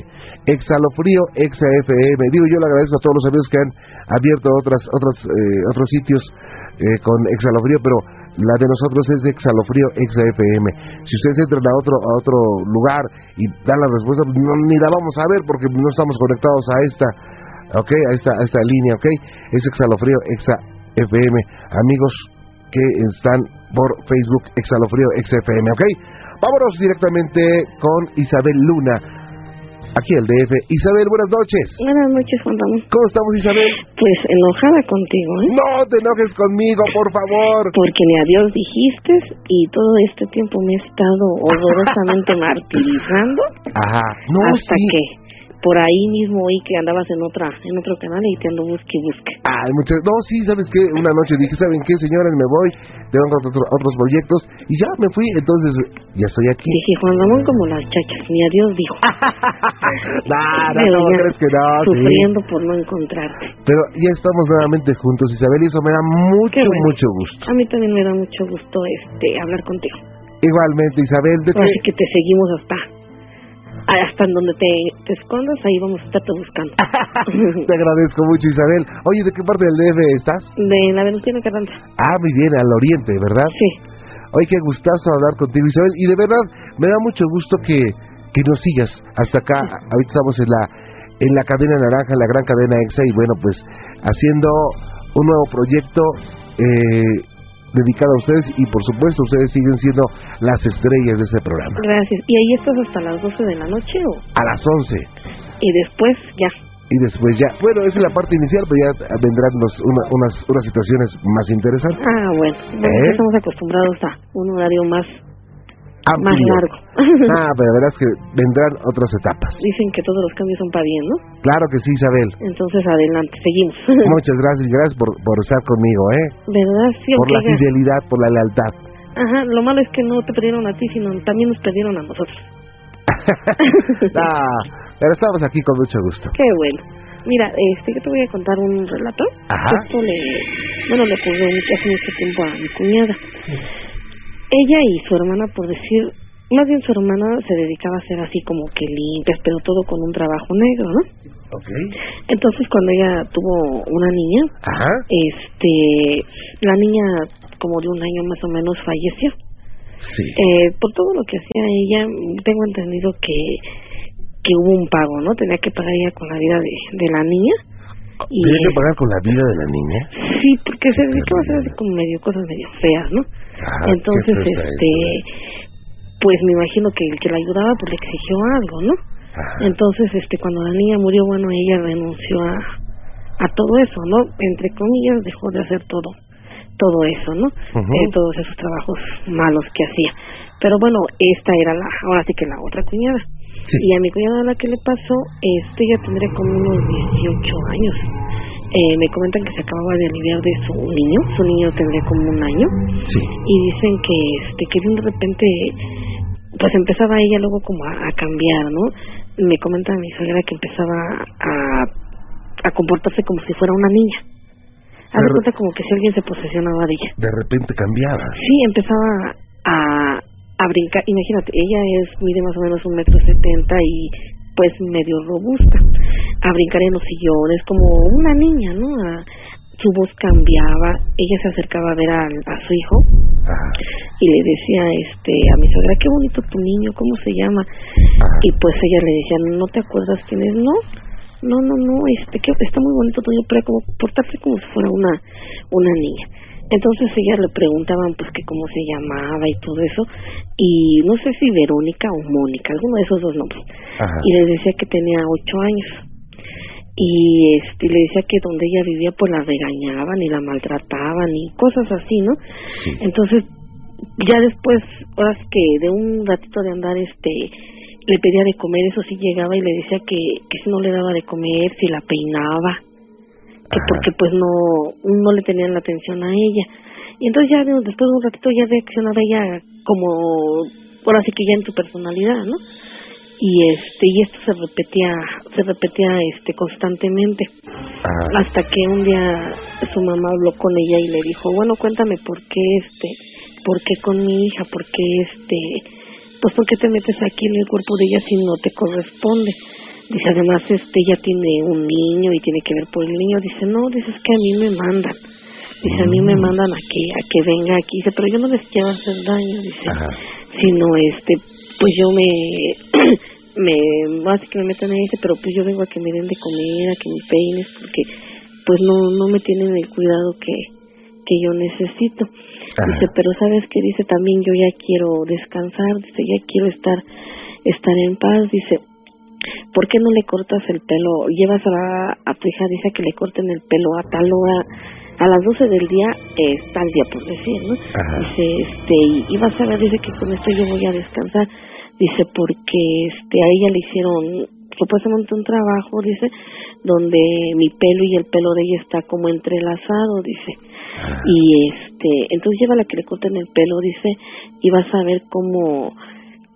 Exhalofrío Exa FM. Digo, yo le agradezco a todos los amigos que han abierto otras, otros, eh, otros sitios eh, con Exhalofrío, pero la de nosotros es Exhalofrío Exa FM. Si ustedes entran a otro, a otro lugar y dan la respuesta, no, ni la vamos a ver porque no estamos conectados a esta, ok, a esta, a esta línea, ok. Es Exhalofrío Exa FM. Amigos que están por Facebook Exhalofrío Exa FM, ok. Vámonos directamente con Isabel Luna, aquí el DF. Isabel, buenas noches.
Buenas noches, Juan Ramón.
¿Cómo estamos, Isabel?
Pues enojada contigo, ¿eh?
No te enojes conmigo, por favor.
Porque ni adiós dijiste y todo este tiempo me he estado horrorosamente martirizando.
Ajá. No,
hasta
sí.
que por ahí mismo oí que andabas en otra en otro canal y te ando busque y busque.
Ay, muchas... No, sí, ¿sabes qué? Una noche dije, ¿saben qué, señores? Me voy, tengo otros, otros proyectos y ya me fui, entonces ya estoy aquí.
Dije, Juan Ramón como las chachas, ni adiós dijo.
Nah, no, crees que no, sí.
Sufriendo por no encontrarte.
Pero ya estamos nuevamente juntos, Isabel, y eso me da mucho,
bueno.
mucho gusto.
A mí también me da mucho gusto este hablar contigo.
Igualmente, Isabel, ¿de
Así que te seguimos hasta hasta en donde te, te escondas, ahí vamos a estarte buscando.
Te agradezco mucho, Isabel. Oye, ¿de qué parte del DF estás?
De la Venustiano Carranza.
Ah, muy bien, al oriente, ¿verdad?
Sí.
Oye, qué gustazo hablar contigo, Isabel. Y de verdad, me da mucho gusto que, que nos sigas hasta acá. Ahorita estamos en la, en la cadena naranja, en la gran cadena EXA, y bueno, pues haciendo un nuevo proyecto eh, dedicado a ustedes. Y por supuesto, ustedes siguen siendo las estrellas de este programa.
Gracias. ¿Y ahí estás hasta las 12 de la noche o?
A las 11.
Y después ya.
Y después ya, bueno, esa es la parte inicial, pero ya vendrán los, una- unas, unas situaciones más interesantes.
Ah, bueno. Bueno,
¿Eh?
Estamos acostumbrados a un horario más, más
Amplio.
largo.
Ah, pero la verdad es que vendrán otras etapas.
Dicen que todos los cambios son para bien, ¿no?
Claro que sí, Isabel.
Entonces, adelante, seguimos.
Muchas gracias, gracias por, por estar conmigo, ¿eh?
¿Verdad? Sí,
Por la fidelidad, por la lealtad.
Ajá, lo malo es que no te perdieron a ti, sino también nos perdieron a nosotros.
Ah, pero estamos aquí con mucho gusto.
Qué bueno. Mira, este, yo te voy a contar un relato.
Ajá.
Esto le, bueno, le ocurrió hace mucho tiempo a mi cuñada. Ella y su hermana, por decir, más bien su hermana se dedicaba a hacer así como que limpias, pero todo con un trabajo negro, ¿no?
Ok.
Entonces cuando ella tuvo una niña,
Ajá.
este, la niña como de un año más o menos falleció.
Sí.
Eh, por todo lo que hacía ella, tengo entendido que que hubo un pago, ¿no? Tenía que pagar ella con la vida de, de la niña.
¿Tiene que pagar con la vida de la niña?
sí, porque se dedicaba a hacer así como medio cosas medio feas, ¿no? Entonces, este, pues me imagino que el que la ayudaba pues le exigió algo, ¿no? Entonces, este, cuando la niña murió, bueno, ella renunció a, a todo eso, ¿no? Entre comillas, dejó de hacer todo, todo eso, ¿no? Eh, todos esos trabajos malos que hacía. Pero bueno, esta era la, ahora sí que la otra cuñada. Y a mi cuñada la que le pasó, este, ella tendría como unos 18 años. Eh, me comentan que se acababa de aliviar de su niño, su niño tendría como un año, y dicen que este que de repente pues empezaba ella luego como a, a cambiar, ¿no? Me comenta mi suegra que empezaba a, a comportarse como si fuera una niña.
Pero-
cuenta como que si alguien se posesionaba de ella.
De repente cambiaba.
Sí, empezaba a, a brincar. Imagínate, ella es mide más o menos un metro setenta y pues medio robusta. A brincar en los sillones como una niña, ¿no? A- su voz cambiaba. Ella se acercaba a ver a, su hijo y le decía este a mi suegra, qué bonito tu niño, ¿cómo se llama? Y pues ella le decía, ¿no te acuerdas quién es? No, no, no, no, este, que está muy bonito tu niño, pero como portarse como si fuera una, una niña. Entonces ella le preguntaban pues que cómo se llamaba y todo eso, y no sé si Verónica o Mónica, alguno de esos dos nombres.
Ajá.
Y le decía que tenía ocho años. Y este le decía que donde ella vivía pues la regañaban y la maltrataban y cosas así, ¿no? Entonces ya después, ahora sí que de un ratito de andar, este, le pedía de comer, eso sí llegaba y le decía que, que si no le daba de comer, si la peinaba, que porque pues no, no le tenían la atención a ella. Y entonces ya de- después de un ratito ya reaccionaba ella como, ahora sí que ya en su personalidad, ¿no? Y este, y esto se repetía, se repetía este constantemente hasta que un día su mamá habló con ella y le dijo bueno cuéntame por qué este por qué con mi hija por qué este pues por qué te metes aquí en el cuerpo de ella si no te corresponde dice además este ella tiene un niño y tiene que ver por el niño. Dice no dice es que a mí me mandan. Dice a mí me mandan a que a que venga aquí. Dice pero yo no les quiero hacer daño dice. Sino este pues yo me me así que me metan ahí dice pero pues yo vengo a que me den de comer a que me peines porque pues no no me tienen el cuidado que que yo necesito. Dice pero sabes que dice también yo ya quiero descansar dice ya quiero estar estar en paz dice ¿por qué no le cortas el pelo? Llevas a, la- a tu hija, dice que le corten el pelo a tal hora, a las 12 del día, eh, tal día por decir, ¿no? Dice, este, y, y vas a ver, dice que con esto yo voy a descansar. Dice, porque este, a ella le hicieron supuestamente un trabajo, dice, donde mi pelo y el pelo de ella está como entrelazado, dice. Y este, entonces llévala que le corten el pelo, dice, y vas a ver cómo,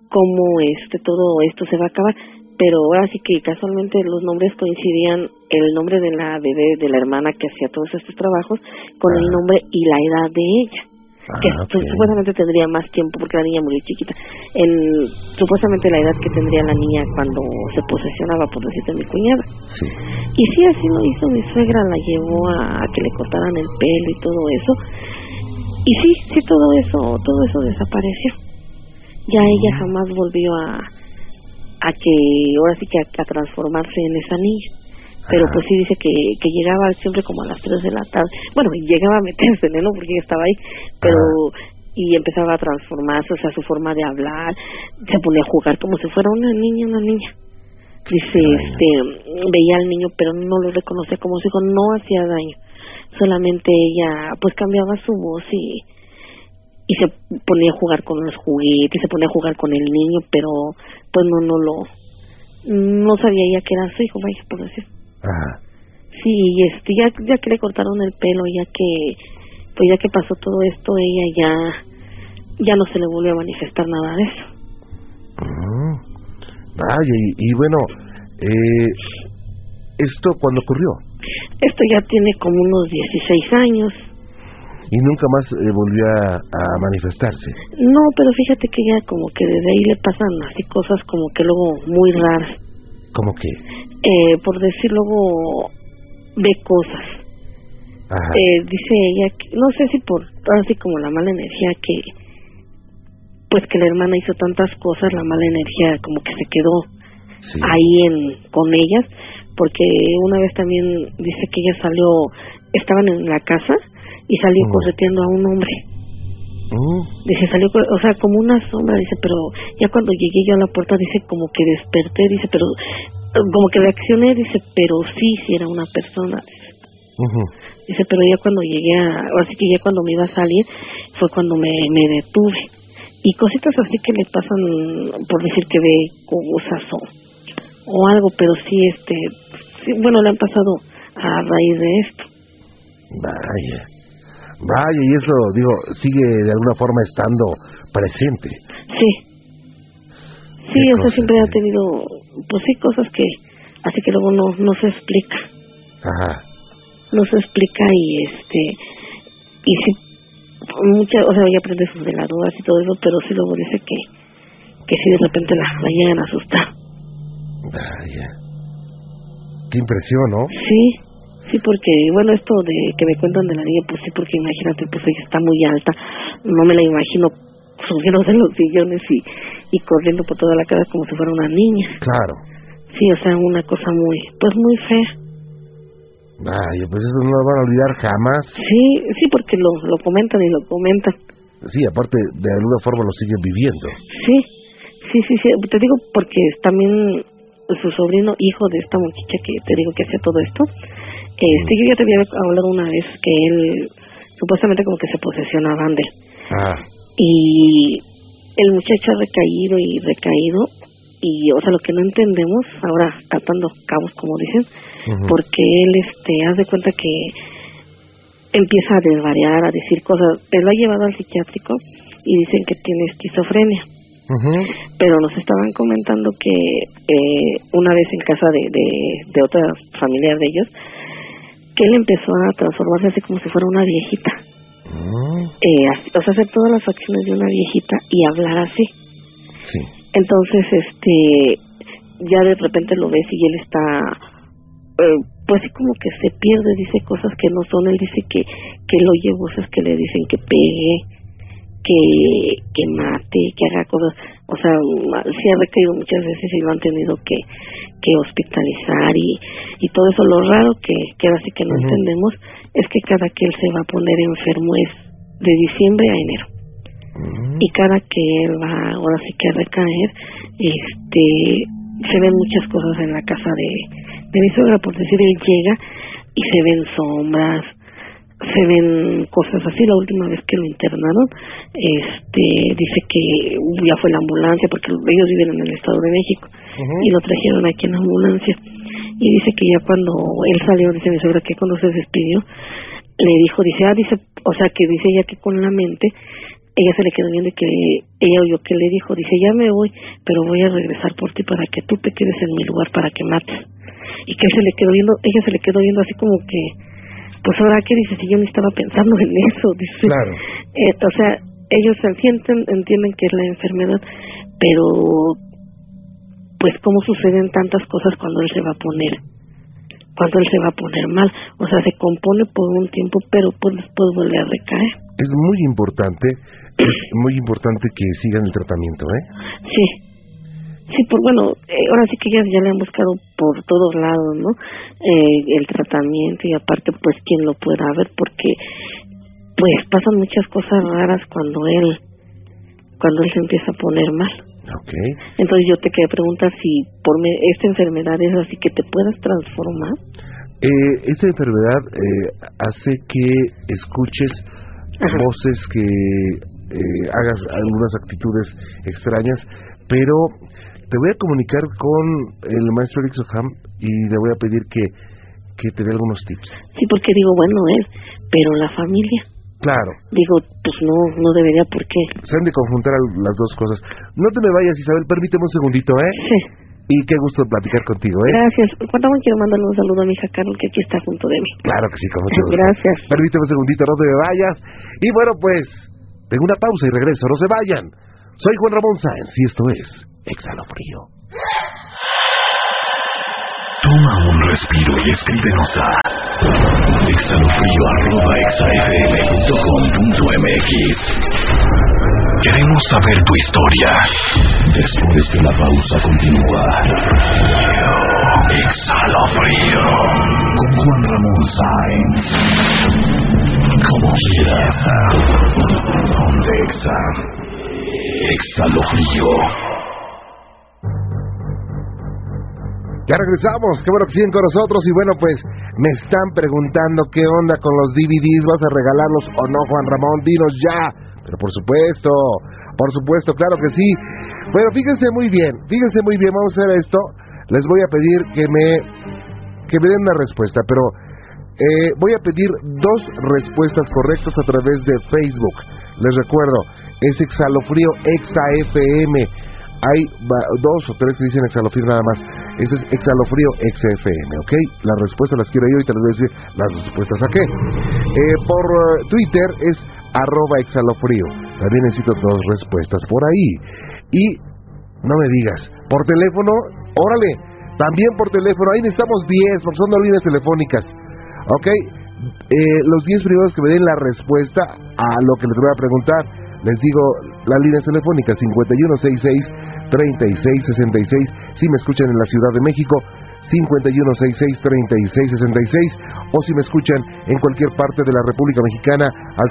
cómo este, todo esto se va a acabar pero ahora sí que casualmente los nombres coincidían el nombre de la bebé de la hermana que hacía todos estos trabajos con el nombre y la edad de ella que
Ah,
pues, supuestamente tendría más tiempo porque la niña murió chiquita. En supuestamente la edad que tendría la niña cuando se posesionaba por decirte mi cuñada. Y sí así lo hizo mi suegra la llevó a, a que le cortaran el pelo y todo eso. Y sí sí todo eso todo eso desapareció. Ya ella jamás volvió a a que ahora sí que a, a transformarse en esa niña. Pero pues sí dice que, que llegaba siempre como a las 3 de la tarde. Bueno llegaba a meterse ¿no? porque ella estaba ahí pero y empezaba a transformarse o sea su forma de hablar se ponía a jugar como si fuera una niña una niña. Dice este veía al niño pero no lo reconocía como su hijo no hacía daño. Solamente ella pues cambiaba su voz y y se ponía a jugar con los juguetes, se ponía a jugar con el niño, pero pues no no lo no sabía ya que era su hijo, vaya por decir.
Ajá.
Sí, y este ya ya que le cortaron el pelo, ya que pues ya que pasó todo esto, ella ya ya no se le volvió a manifestar nada de eso.
Mm. Vaya, y, y bueno, eh, ¿esto cuándo ocurrió?
Esto ya tiene como unos 16 años.
Y nunca más eh, volvió a, a manifestarse.
No, pero fíjate que ya como que desde ahí le pasan así cosas como que luego muy raras.
¿Cómo que?
Eh, por decir luego ve cosas.
Ajá.
Eh, dice ella que no sé si por así como la mala energía que pues que la hermana hizo tantas cosas la mala energía como que se quedó ahí en con ellas porque una vez también dice que ella salió estaban en la casa y salió
Mm.
correteando a un hombre
Mm.
dice salió o sea como una sombra dice pero ya cuando llegué yo a la puerta dice como que desperté dice pero como que reaccioné dice pero sí sí era una persona. Dice, pero ya cuando llegué a, así que ya cuando me iba a salir, fue cuando me, me detuve. Y cositas así que le pasan, por decir que ve cosas o, o algo, pero sí, este, sí, bueno, le han pasado a raíz de esto.
Vaya. Vaya, y eso, digo, sigue de alguna forma estando presente.
Sí. Sí, o sea, siempre ha tenido, pues sí, cosas que, así que luego no, no se explica.
Ajá.
No se explica y este, y sí, muchas, o sea, ella aprende sus veladuras y todo eso, pero sí luego dice que, que sí de repente la, la llegan a asustar.
Vaya. Qué impresión, ¿no?
Sí, sí, porque, bueno, esto de que me cuentan de la niña, pues sí, porque imagínate, pues ella está muy alta, no me la imagino subiéndose en los sillones y, y corriendo por toda la casa como si fuera una niña.
Claro.
Sí, o sea, una cosa muy, pues muy fea.
Vaya, pues eso no lo van a olvidar jamás.
Sí, sí, porque lo, lo comentan y lo comentan.
Sí, aparte, de alguna forma lo siguen viviendo.
Sí, sí, sí, sí. Te digo porque también su sobrino, hijo de esta muchacha que te digo que hacía todo esto, este, yo ya te había hablado una vez que él supuestamente como que se posesionaban de él.
Ah,
y el muchacho ha recaído y recaído y o sea lo que no entendemos ahora atando cabos como dicen porque él este haz de cuenta que empieza a desvariar a decir cosas él lo ha llevado al psiquiátrico y dicen que tiene esquizofrenia. Pero nos estaban comentando que eh, una vez en casa de, de, de otra familiar de ellos que él empezó a transformarse así como si fuera una viejita. Eh, así- o sea, hacer todas las acciones de una viejita y hablar así. Entonces, este, ya de repente lo ves y él está, eh, pues sí como que se pierde, dice cosas que no son, él dice que, que lo oye voces que le dicen que pegue, que, que mate, que haga cosas, o sea, ma- sí ha recaído muchas veces y lo han tenido que, que hospitalizar y, y todo eso. Lo raro que, que ahora sí que no entendemos es que cada que él se va a poner enfermo es de diciembre a enero. Y cada que él va ahora sí que a recaer, este, se ven muchas cosas en la casa de, de mi suegra, por decir, él llega y se ven sombras, se ven cosas así. La última vez que lo internaron, este, dice que ya fue la ambulancia, porque ellos viven en el Estado de México, y lo trajeron aquí en la ambulancia. Y dice que ya cuando él salió, dice mi suegra que cuando se despidió, le dijo, dice, ah, dice, o sea, que dice ella que con la mente, ella se le quedó viendo y que ella oyó que le dijo, dice, ya me voy, pero voy a regresar por ti para que tú te quedes en mi lugar para que mates. Y que él se le quedó viendo, ella se le quedó viendo así como que, pues ahora qué dice, si yo ni estaba pensando en eso, dice.
Claro.
Eh, o sea, ellos entienden, entienden que es la enfermedad, pero pues cómo suceden tantas cosas cuando él se va a poner cuando él se va a poner mal, o sea, se compone por un tiempo, pero pues después vuelve a recaer.
Es muy importante, es muy importante que sigan el tratamiento, ¿eh?
Sí. Sí, por bueno, eh, ahora sí que ya, ya le han buscado por todos lados, ¿no? Eh, el tratamiento y aparte pues quien lo pueda ver porque pues pasan muchas cosas raras cuando él cuando él se empieza a poner mal.
Ok.
Entonces yo te quería preguntar si por me- esta enfermedad es así que te puedas transformar.
Eh, esta enfermedad eh, hace que escuches voces, que eh, hagas algunas actitudes extrañas, pero te voy a comunicar con el maestro Eric Soham y le voy a pedir que, que te dé algunos tips.
Sí, porque digo, bueno, él, pero la familia,
Claro,
digo, pues no no debería por qué.
se han de conjuntar las dos cosas. No te me vayas, Isabel, permíteme un segundito, ¿eh?
Sí.
Y qué gusto platicar contigo, ¿eh?
Gracias. Cuando quiero mandarle un saludo a mi hija Carol, que aquí está junto de mí.
Claro que sí, con mucho gusto.
Gracias.
Permíteme un segundito, no te me vayas. Y bueno, pues, tengo una pausa y regreso, no se vayan. Soy Juan Ramón Sáenz y esto es Exhalo Frío.
Toma un respiro y escríbenos a exhalofrío.exafm.com.mx Queremos saber tu historia. Después de la pausa continúa. Exhalo frío. Con Juan Ramón Sáenz. Como quieras. Donde. Exhalo frío.
Ya regresamos, qué bueno que siguen con nosotros y bueno, pues me están preguntando qué onda con los DVDs, ¿vas a regalarlos o no, Juan Ramón? Dinos ya. Pero por supuesto, por supuesto, claro que sí. Bueno, fíjense muy bien, fíjense muy bien, vamos a hacer esto. Les voy a pedir que me que me den una respuesta, pero eh, voy a pedir dos respuestas correctas a través de Facebook. Les recuerdo, es Exhalofrío ExaFM. Hay dos o tres que dicen Exhalofrío nada más. Ese es Exhalofrío XFM, ¿ok? Las respuestas las quiero yo y te las voy a decir las respuestas a qué. Eh, por eh, Twitter es arroba Exhalofrío. También necesito dos respuestas por ahí. Y no me digas, por teléfono, órale, también por teléfono, ahí necesitamos 10, porque son dos líneas telefónicas. ¿Ok? Eh, los 10 primeros que me den la respuesta a lo que les voy a preguntar, les digo las líneas telefónicas 5166-3666, si me escuchan en la Ciudad de México, 5166-3666, o si me escuchan en cualquier parte de la República Mexicana al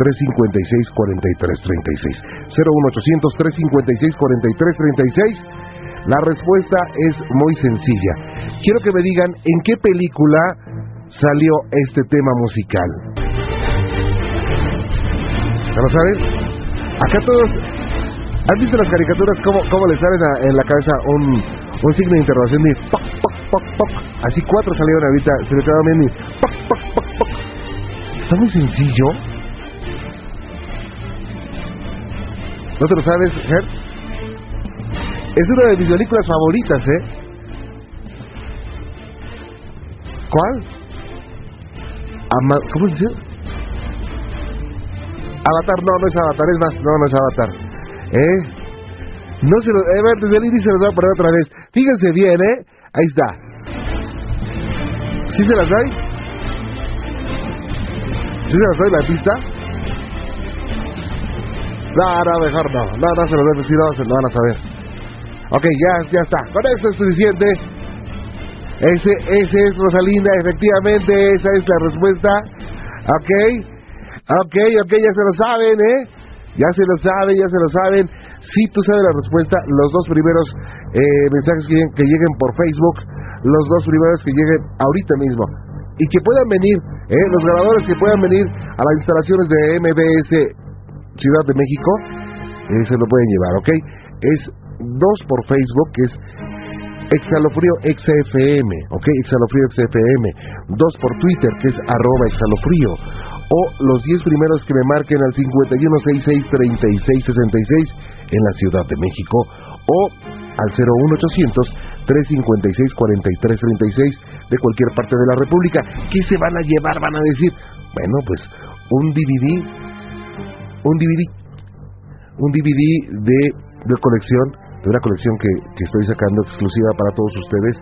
01800-356-4336. 01800-356-4336. La respuesta es muy sencilla. Quiero que me digan en qué película salió este tema musical. ¿Ya lo saben? Acá todos... ¿Han visto las caricaturas cómo, cómo le salen en la cabeza un, un signo de interrogación de poc, poc, poc, poc? Así cuatro salieron ahorita, se me quedaron viendo y poc, poc, poc, poc. Está muy sencillo. ¿No te lo sabes? Es una de mis películas favoritas, ¿eh? ¿Cuál? Ama- ¿Cómo se dice? Avatar, no, no es Avatar, es más, no, no es Avatar. ¿Eh? No se lo, a inicio los voy a poner otra vez. Fíjense bien, ¿eh? Ahí está. ¿Sí se las doy? ¿Sí se las doy la pista? No, no, mejor no. No, no se lo doy, si no, se lo van a saber. Ok, ya, ya está. Con esto es suficiente. Ese, ese es Rosalinda, efectivamente, esa es la respuesta. Ok, ok, ok, ya se lo saben, ¿eh? Ya se lo saben, ya se lo saben. Si tú sabes la respuesta, los dos primeros eh, mensajes que lleguen, que lleguen por Facebook, los dos primeros que lleguen ahorita mismo. Y que puedan venir, ¿eh? los grabadores que puedan venir a las instalaciones de MBS Ciudad de México, eh, se lo pueden llevar, ¿ok? Es dos por Facebook, que es Exhalofrío XFM, ¿ok? Exhalofrío XFM. Dos por Twitter, que es arroba exhalofrío. O los 10 primeros que me marquen al 5166-3666 en la Ciudad de México. O al 01800-356-4336 de cualquier parte de la República. ¿Qué se van a llevar? Van a decir, bueno, pues un DVD, un DVD, un DVD de, de colección, de una colección que, que estoy sacando exclusiva para todos ustedes.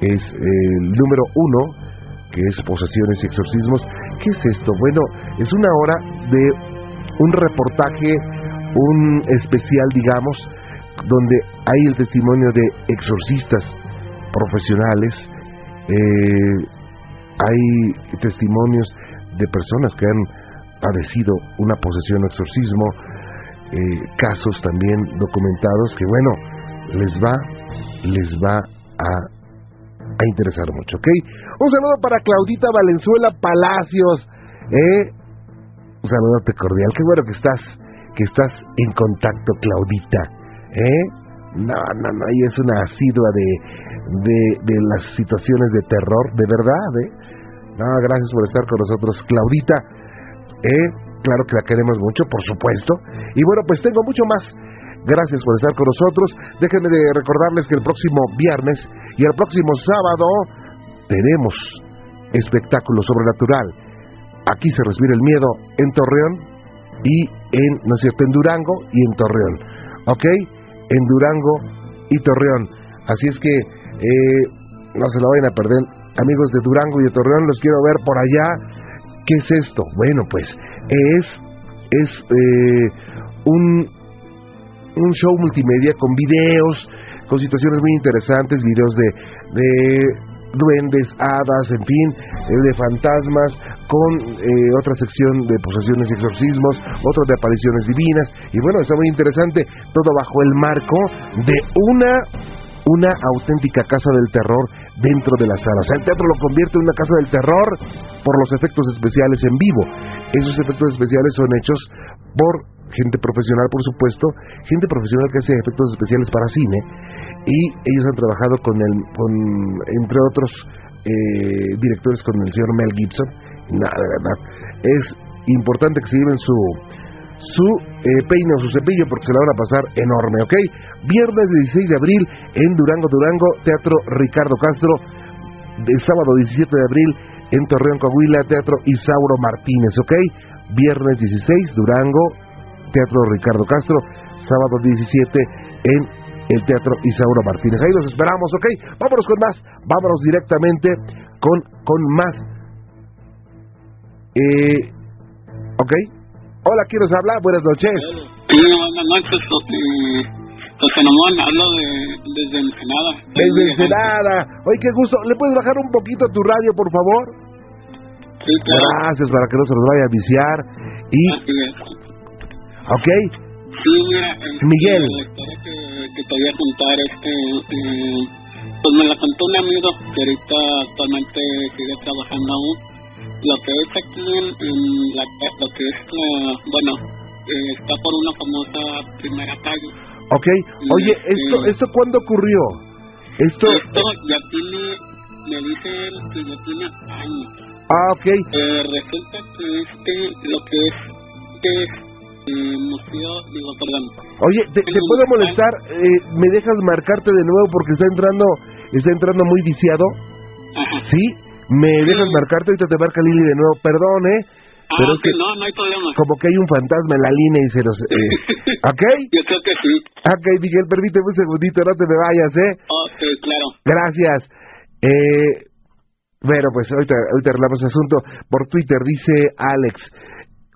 Es el número uno, que es posesiones y exorcismos. ¿Qué es esto? Bueno, es una hora de un reportaje, un especial, digamos, donde hay el testimonio de exorcistas profesionales, eh, hay testimonios de personas que han padecido una posesión o exorcismo, eh, casos también documentados que bueno, les va, les va a, a interesar mucho, ¿ok? Un saludo para Claudita Valenzuela Palacios, ¿eh? Un saludote cordial, qué bueno que estás, que estás en contacto, Claudita, ¿eh? No, no, no, ella es una asidua de, de, de las situaciones de terror, de verdad, ¿eh? No, gracias por estar con nosotros, Claudita, ¿eh? Claro que la queremos mucho, por supuesto. Y bueno, pues tengo mucho más. Gracias por estar con nosotros. Déjenme de recordarles que el próximo viernes y el próximo sábado tenemos espectáculo sobrenatural. Aquí se respira el miedo en Torreón y en, no es en Durango y en Torreón. ¿Ok? En Durango y Torreón. Así es que eh, no se lo vayan a perder. Amigos de Durango y de Torreón, los quiero ver por allá. ¿Qué es esto? Bueno, pues es, es eh, un, un show multimedia con videos, con situaciones muy interesantes, videos de, de duendes, hadas, en fin, eh, de fantasmas, con eh, otra sección de posesiones y exorcismos, otra de apariciones divinas, y bueno, está muy interesante, todo bajo el marco de una, una auténtica casa del terror dentro de la sala. O sea, el teatro lo convierte en una casa del terror por los efectos especiales en vivo. Esos efectos especiales son hechos por gente profesional, por supuesto, gente profesional que hace efectos especiales para cine, y ellos han trabajado con, el, con entre otros, eh, directores con el señor Mel Gibson. Nada, de verdad. Es importante que se lleven su, su eh, peine o su cepillo porque se la van a pasar enorme, ¿ok? Viernes 16 de abril en Durango, Durango, Teatro Ricardo Castro. El sábado 17 de abril en Torreón, Coahuila, Teatro Isauro Martínez, ¿ok? Viernes 16, Durango, Teatro Ricardo Castro. Sábado 17 en el Teatro Isauro Martínez. Ahí los esperamos, ¿ok? Vámonos con más, vámonos directamente con, con más. Eh, ¿Ok? Hola, ¿quién nos habla? Buenas noches.
Sí, buenas noches, José, Ramón, hablo de, desde Ensenada.
Desde Ensenada. Oye, qué gusto. ¿Le puedes bajar un poquito tu radio, por favor?
Sí, claro.
Gracias, para que no se nos vaya a viciar. Y. ¿ok?
Sí, mira, este,
Miguel.
La historia que, que te voy a contar, este, eh, pues me la contó un amigo que ahorita actualmente sigue trabajando aún. Lo que es aquí en, en la, lo que es la, bueno, eh, está por una famosa primera calle.
¿Ok? Oye, ¿esto, ¿esto cuándo ocurrió? Esto...
Esto ya tiene, me dice él que ya tiene años.
Ah, ok.
Eh, resulta que este, lo que es, que es eh, museo, digo, perdón.
Oye, ¿te, te puedo molestar? Eh, ¿Me dejas marcarte de nuevo porque está entrando está entrando muy viciado? ¿Sí? ¿Me dejas marcarte? Ahorita te marca Lili de nuevo. Perdón, ¿eh?
Ah,
Pero es que
no, no hay problema.
como que hay un fantasma en la línea y se nos... Eh, ¿Ok?
Yo creo que sí.
Ok, Miguel, permíteme un segundito, no te me vayas, ¿eh?
Ok, claro.
Gracias. Eh, bueno, pues ahorita, ahorita arreglamos el asunto. Por Twitter dice Alex,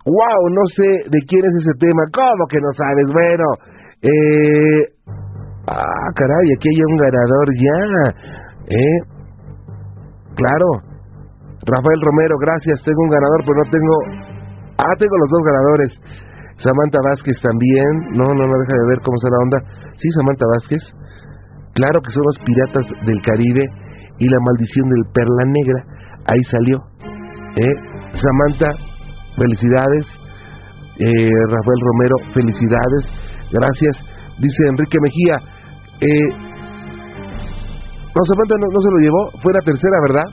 wow, no sé de quién es ese tema. ¿Cómo que no sabes? Bueno, eh... Ah, caray, aquí hay un ganador ya. ¿Eh? Claro. Rafael Romero, gracias. Tengo un ganador, pero no tengo... Ah, tengo los dos ganadores. Samantha Vázquez también. No, no, no deja de ver cómo está la onda. Sí, Samantha Vázquez. Claro que son los piratas del Caribe y la maldición del Perla Negra. Ahí salió. ¿Eh? Samantha, felicidades. Eh, Rafael Romero, felicidades. Gracias. Dice Enrique Mejía. Eh, no, Samantha no, se lo llevó. Fue la tercera, ¿verdad?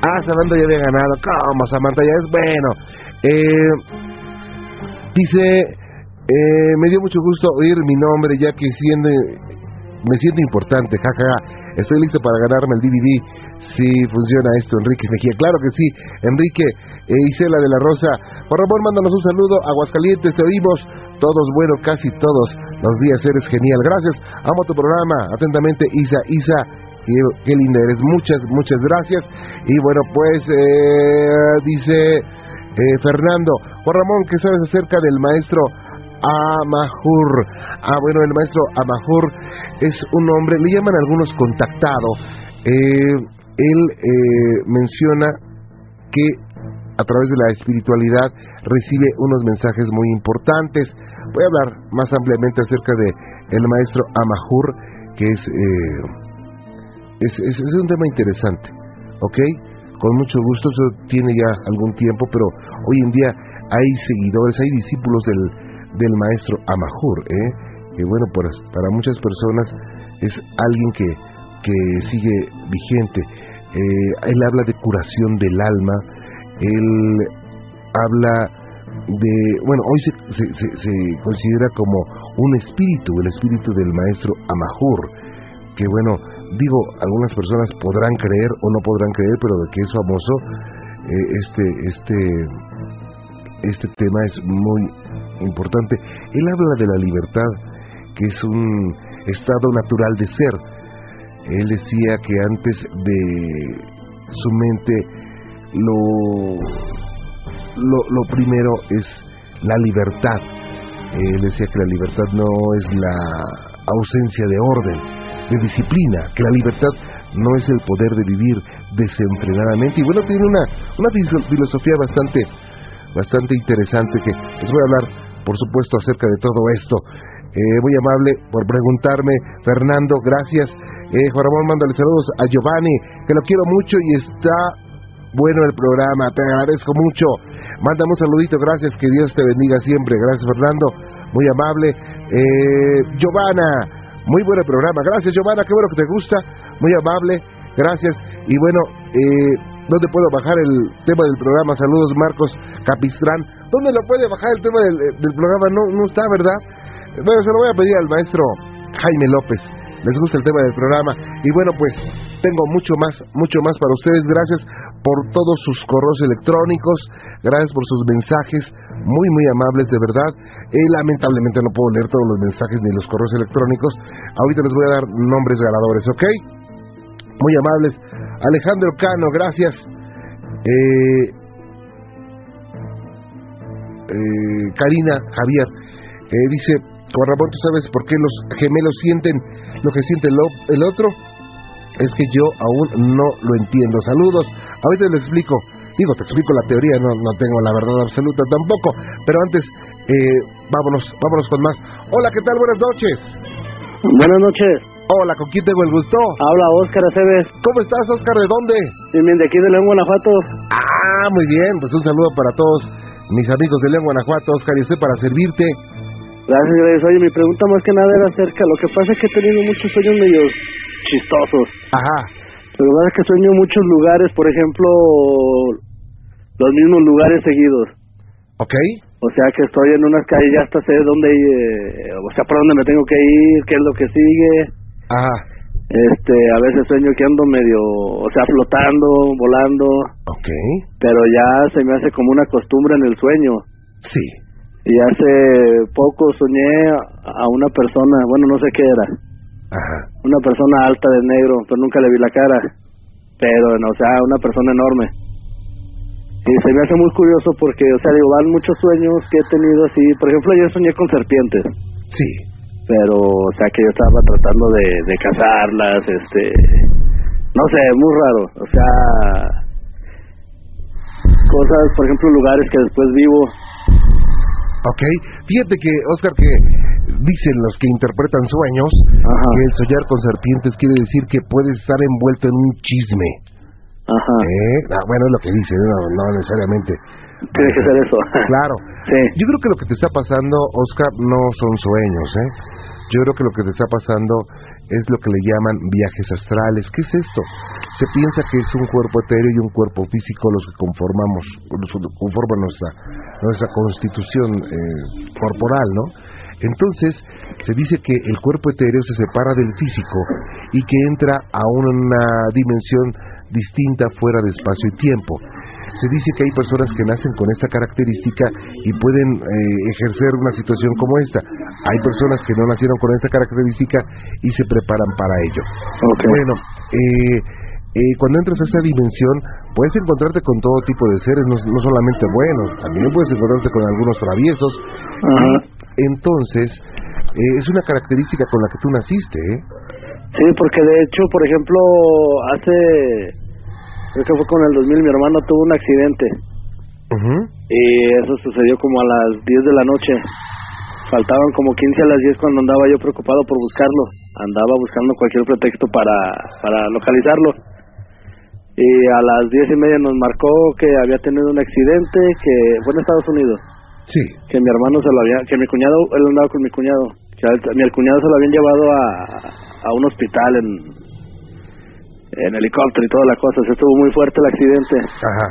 Ah, Samantha ya había ganado. ¿Cómo, Samantha? Ya es bueno. Eh, dice, eh, me dio mucho gusto oír mi nombre ya que siendo, me siento importante, jajaja. Estoy listo para ganarme el DVD. Si funciona esto, Enrique Mejía. Claro que sí, Enrique eh, Isela de la Rosa. Por Ramón, mándanos un saludo. Aguascalientes, te oímos. Todos, bueno, casi todos los días. Eres genial. Gracias. Amo tu programa. Atentamente, Isa. Isa, qué linda eres. Muchas, muchas gracias. Y bueno, pues, eh, dice eh, Fernando. Juan Ramón, ¿qué sabes acerca del maestro Amahur? Ah, bueno, el maestro Amahur es un hombre, le llaman algunos contactado. Eh, él eh, menciona que a través de la espiritualidad recibe unos mensajes muy importantes. Voy a hablar más ampliamente acerca de el maestro Amahur, que es, eh, es, es, es un tema interesante, ¿ok? Con mucho gusto, eso tiene ya algún tiempo, pero hoy en día hay seguidores, hay discípulos del, del maestro Amahur, ¿eh? que bueno, para, para muchas personas es alguien que, que sigue vigente. Eh, él habla de curación del alma, él habla de, bueno, hoy se, se, se, considera como un espíritu, el espíritu del maestro Amahur, que bueno, digo, algunas personas podrán creer o no podrán creer, pero de que es famoso, eh, este, este, este tema es muy importante. Él habla de la libertad, que es un estado natural de ser. Él decía que antes de su mente lo, lo, lo primero es la libertad. Él decía que la libertad no es la ausencia de orden, de disciplina, que la libertad no es el poder de vivir desenfrenadamente. Y bueno, tiene una, una filosofía bastante, bastante interesante que les voy a hablar, por supuesto, acerca de todo esto. Eh, muy amable por preguntarme, Fernando, gracias. Eh, Juan Ramón, mándale saludos a Giovanni, que lo quiero mucho y está bueno el programa, te agradezco mucho. Mándame un saludito, gracias, que Dios te bendiga siempre. Gracias, Fernando, muy amable. Eh, Giovanna, muy buen el programa. Gracias, Giovanna, qué bueno que te gusta, muy amable. Gracias. Y bueno, eh, ¿dónde puedo bajar el tema del programa? Saludos, Marcos Capistrán. ¿Dónde lo puede bajar el tema del, del programa? No, no está, ¿verdad? Bueno, se lo voy a pedir al maestro Jaime López. Les gusta el tema del programa. Y bueno, pues tengo mucho más, mucho más para ustedes. Gracias por todos sus correos electrónicos. Gracias por sus mensajes. Muy, muy amables, de verdad. Eh, lamentablemente no puedo leer todos los mensajes ni los correos electrónicos. Ahorita les voy a dar nombres ganadores, ¿ok? Muy amables. Alejandro Cano, gracias. Eh, eh, Karina Javier eh, dice, Juan Ramón, ¿tú sabes por qué los gemelos sienten lo que siente el, el otro? Es que yo aún no lo entiendo. Saludos. Ahorita lo explico. Digo, te explico la teoría, no, no tengo la verdad absoluta tampoco. Pero antes, eh, vámonos, vámonos con más. Hola, ¿qué tal? Buenas noches.
Buenas noches.
Hola, ¿con quién tengo el gusto?
Habla Óscar Aceves.
¿Cómo estás, Óscar? ¿De dónde?
Bien, de aquí de León, Guanajuato.
Ah, muy bien. Pues un saludo para todos mis amigos de León, Guanajuato. Óscar, y estoy para servirte.
Gracias, gracias. Oye, mi pregunta más que nada era acerca. Lo que pasa es que he tenido muchos sueños medios chistosos.
Ajá.
Lo que pasa es que sueño muchos lugares, por ejemplo, los mismos lugares seguidos.
¿Ok?
O sea que estoy en unas calles, ya hasta sé dónde, eh, o sea, por dónde me tengo que ir, qué es lo que sigue.
Ajá.
Este, a veces sueño que ando medio, o sea, flotando, volando.
Ok.
Pero ya se me hace como una costumbre en el sueño.
Sí.
Y hace poco soñé a una persona, bueno, no sé qué era.
Ajá.
Una persona alta de negro, pero nunca le vi la cara. Pero, no, o sea, una persona enorme. Y se me hace muy curioso porque, o sea, digo, van muchos sueños que he tenido así. Por ejemplo, ayer soñé con serpientes.
Sí.
Pero, o sea, que yo estaba tratando de, de cazarlas, este... No sé, muy raro. O sea... Cosas, por ejemplo, lugares que después vivo.
Ok. Fíjate que, Óscar, que dicen los que interpretan sueños que el soñar con serpientes quiere decir que puedes estar envuelto en un chisme.
Ajá.
¿Eh? Ah, bueno, es lo que dice, no, no necesariamente.
Tiene que ser eso.
Claro.
Sí.
Yo creo que lo que te está pasando, Oscar, no son sueños, ¿eh? Yo creo que lo que te está pasando es lo que le llaman viajes astrales. ¿Qué es esto? Se piensa que es un cuerpo etéreo y un cuerpo físico los que conformamos, los que conforman nuestra, nuestra constitución eh, corporal, ¿no? Entonces, se dice que el cuerpo etéreo se separa del físico y que entra a una dimensión distinta fuera de espacio y tiempo. Se dice que hay personas que nacen con esta característica y pueden eh, ejercer una situación como esta. Hay personas que no nacieron con esta característica y se preparan para ello. Bueno, eh, eh, cuando entras a esta dimensión, puedes encontrarte con todo tipo de seres, no, no solamente buenos, también puedes encontrarte con algunos traviesos. Y entonces, eh, es una característica con la que tú naciste, ¿eh?
Sí, porque de hecho, por ejemplo, hace, creo que fue con el 2000, mi hermano tuvo un accidente y eso sucedió como a las 10 de la noche. Faltaban como 15 a las 10 cuando andaba yo preocupado por buscarlo. Andaba buscando cualquier pretexto para, para localizarlo. Y a las 10 y media nos marcó que había tenido un accidente, que fue en Estados Unidos.
Sí.
Que mi hermano se lo había, que mi cuñado, él andaba con mi cuñado. Que al, mi el cuñado se lo habían llevado a, a un hospital en, en helicóptero y toda la cosa. Se estuvo muy fuerte el accidente.
Ajá.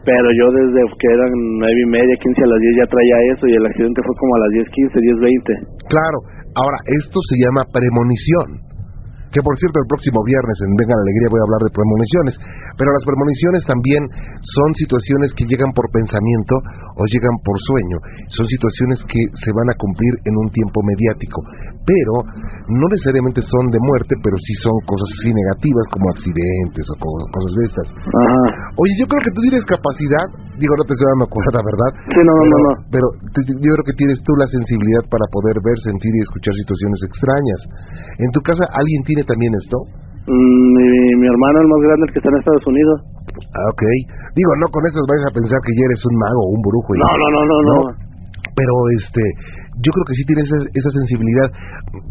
Pero yo desde que eran nueve y media, quince a las diez ya traía eso y el accidente fue como a las diez quince, diez veinte.
Claro. Ahora, esto se llama premonición. Que por cierto, el próximo viernes en Venga la Alegría voy a hablar de premoniciones. Pero las premoniciones también son situaciones que llegan por pensamiento o llegan por sueño. Son situaciones que se van a cumplir en un tiempo mediático. Pero no necesariamente son de muerte, pero sí son cosas así negativas como accidentes o co- cosas de estas. Oye, yo creo que tú tienes capacidad, digo, no te estoy dando cuenta, ¿verdad?
Sí, no, no,
pero,
no, no.
Pero te- yo creo que tienes tú la sensibilidad para poder ver, sentir y escuchar situaciones extrañas. ¿En tu casa alguien tiene también esto?
Mm, mi, mi hermano, el más grande, el que está en Estados Unidos.
Ah, ok. Digo, no con eso vais a pensar que ya eres un mago o un brujo. y-
No, no, no, no, no.
Pero este, yo creo que sí tienes esa, esa sensibilidad.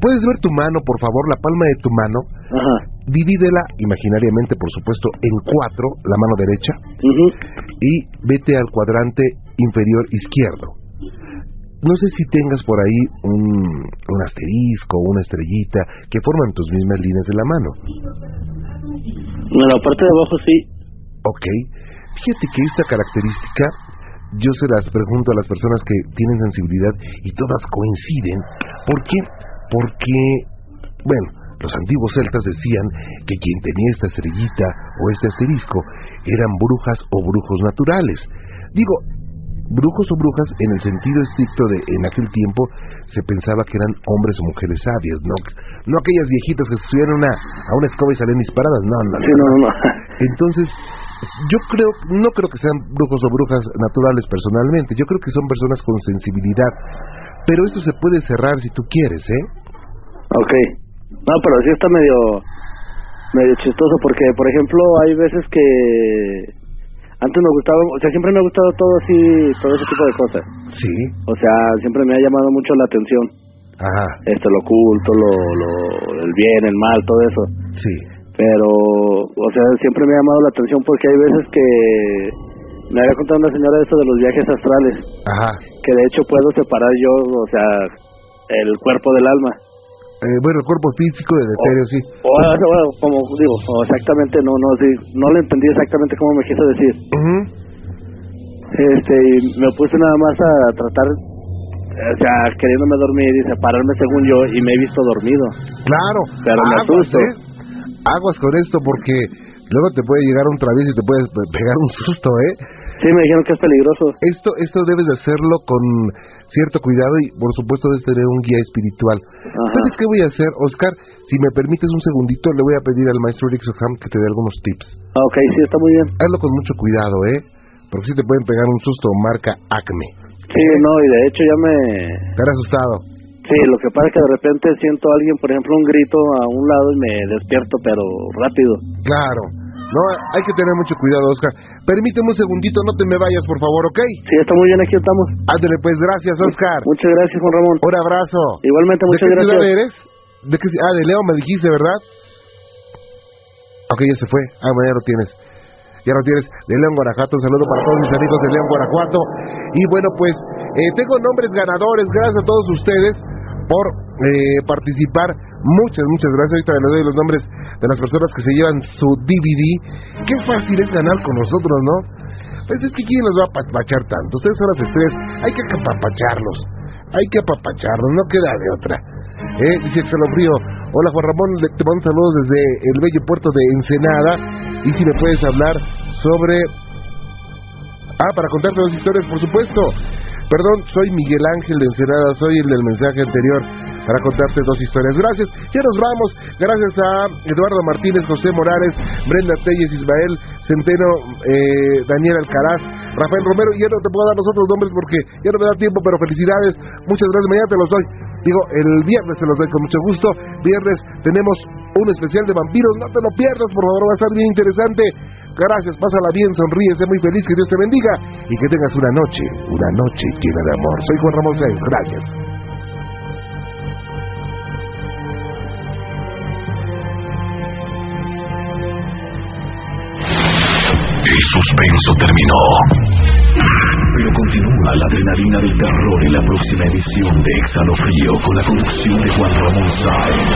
¿Puedes ver tu mano, por favor, la palma de tu mano?
Ajá.
divídela imaginariamente, por supuesto, en cuatro, la mano derecha, y vete al cuadrante inferior izquierdo. No sé si tengas por ahí un, un asterisco o una estrellita que forman tus mismas líneas de la mano.
En la parte de abajo sí.
Ok. Fíjate que esta característica yo se las pregunto a las personas que tienen sensibilidad y todas coinciden. ¿Por qué? Porque, bueno, los antiguos celtas decían que quien tenía esta estrellita o este asterisco eran brujas o brujos naturales. Digo, brujos o brujas en el sentido estricto de en aquel tiempo se pensaba que eran hombres o mujeres sabias, no, no aquellas viejitas que subieron a, a una escoba y salían disparadas, no, no,
Sí, no, no, no.
Entonces, yo creo, no creo que sean brujos o brujas naturales personalmente, yo creo que son personas con sensibilidad, pero esto se puede cerrar si tú quieres, ¿eh?
Ok. No, pero sí está medio medio chistoso porque, por ejemplo, hay veces que antes me gustaba, o sea, siempre me ha gustado todo así, todo ese tipo de cosas.
Sí.
O sea, siempre me ha llamado mucho la atención.
Ajá.
Este, lo oculto, lo, lo, el bien, el mal, todo eso.
Sí.
Pero, o sea, siempre me ha llamado la atención porque hay veces que me había contado una señora eso de los viajes astrales.
Ajá.
Que de hecho puedo separar yo, o sea, el cuerpo del alma.
Eh, bueno, el cuerpo físico de etéreo, sí.
O, como digo, o exactamente, no, no, sí, no le entendí exactamente cómo me quiso decir. Este, y me puse nada más a tratar, o sea, queriéndome dormir y separarme según yo, y me he visto dormido.
Claro.
Pero me asusto.
¿eh? Aguas con esto porque luego te puede llegar un travieso y te puedes pe- pegar un susto, ¿eh?
Sí, me dijeron que es peligroso.
Esto, esto debes de hacerlo con cierto cuidado y por supuesto debes tener un guía espiritual. ¿Sabes qué voy a hacer, Oscar? Si me permites un segundito, le voy a pedir al maestro Rick Soham que te dé algunos tips.
Ah, ok, sí, está muy bien.
Hazlo con mucho cuidado, ¿eh? Porque si te pueden pegar un susto marca Acme.
Sí, no, y de hecho ya me...
¿Te has asustado?
Sí, lo que pasa es que de repente siento a alguien, por ejemplo, un grito a un lado y me despierto, pero rápido.
Claro. No, hay que tener mucho cuidado, Oscar. Permíteme un segundito, no te me vayas, por favor, ¿ok?
Sí, está muy bien, aquí estamos.
Ándale, pues, gracias, Oscar.
Muchas gracias, Juan Ramón.
Un abrazo.
Igualmente,
¿De
muchas
qué
gracias.
ciudad eres? ¿De qué Ah, de León me dijiste, ¿verdad? Ok, ya se fue. Ah, bueno, ya lo tienes. Ya lo tienes. De León, Guanajuato. Un saludo para todos mis amigos de León, Guanajuato. Y bueno, pues, eh, tengo nombres ganadores. Gracias a todos ustedes por eh, participar. Muchas, muchas gracias. Ahorita les doy los nombres de las personas que se llevan su DVD. Qué fácil es ganar con nosotros, ¿no? Pues es que quién nos va a apapachar tanto. Ustedes son las estrellas. Hay que apapacharlos. Hay que apapacharlos. No queda de otra. Eh, dice Frío. Hola Juan Ramón, te mando saludos desde el bello puerto de Ensenada. Y si me puedes hablar sobre... Ah, para contarte dos historias, por supuesto. Perdón, soy Miguel Ángel de Ensenada, soy el del mensaje anterior para contarte dos historias. Gracias, ya nos vamos. Gracias a Eduardo Martínez, José Morales, Brenda Telles, Ismael Centeno, eh, Daniel Alcaraz, Rafael Romero. Ya no te puedo dar los otros nombres porque ya no me da tiempo, pero felicidades. Muchas gracias, mañana te los doy. Digo, el viernes te los doy con mucho gusto. Viernes tenemos un especial de vampiros, no te lo pierdas, por favor, va a estar bien interesante. Gracias, pásala bien, sonríe, sé muy feliz, que Dios te bendiga y que tengas una noche, una noche llena de amor. Soy Juan Ramón Sáenz, gracias.
El suspenso terminó. Pero continúa la adrenalina del terror en la próxima edición de Exhalofrío con la conducción de Juan Ramón Sáenz.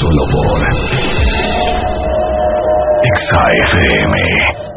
Solo por Exa FM.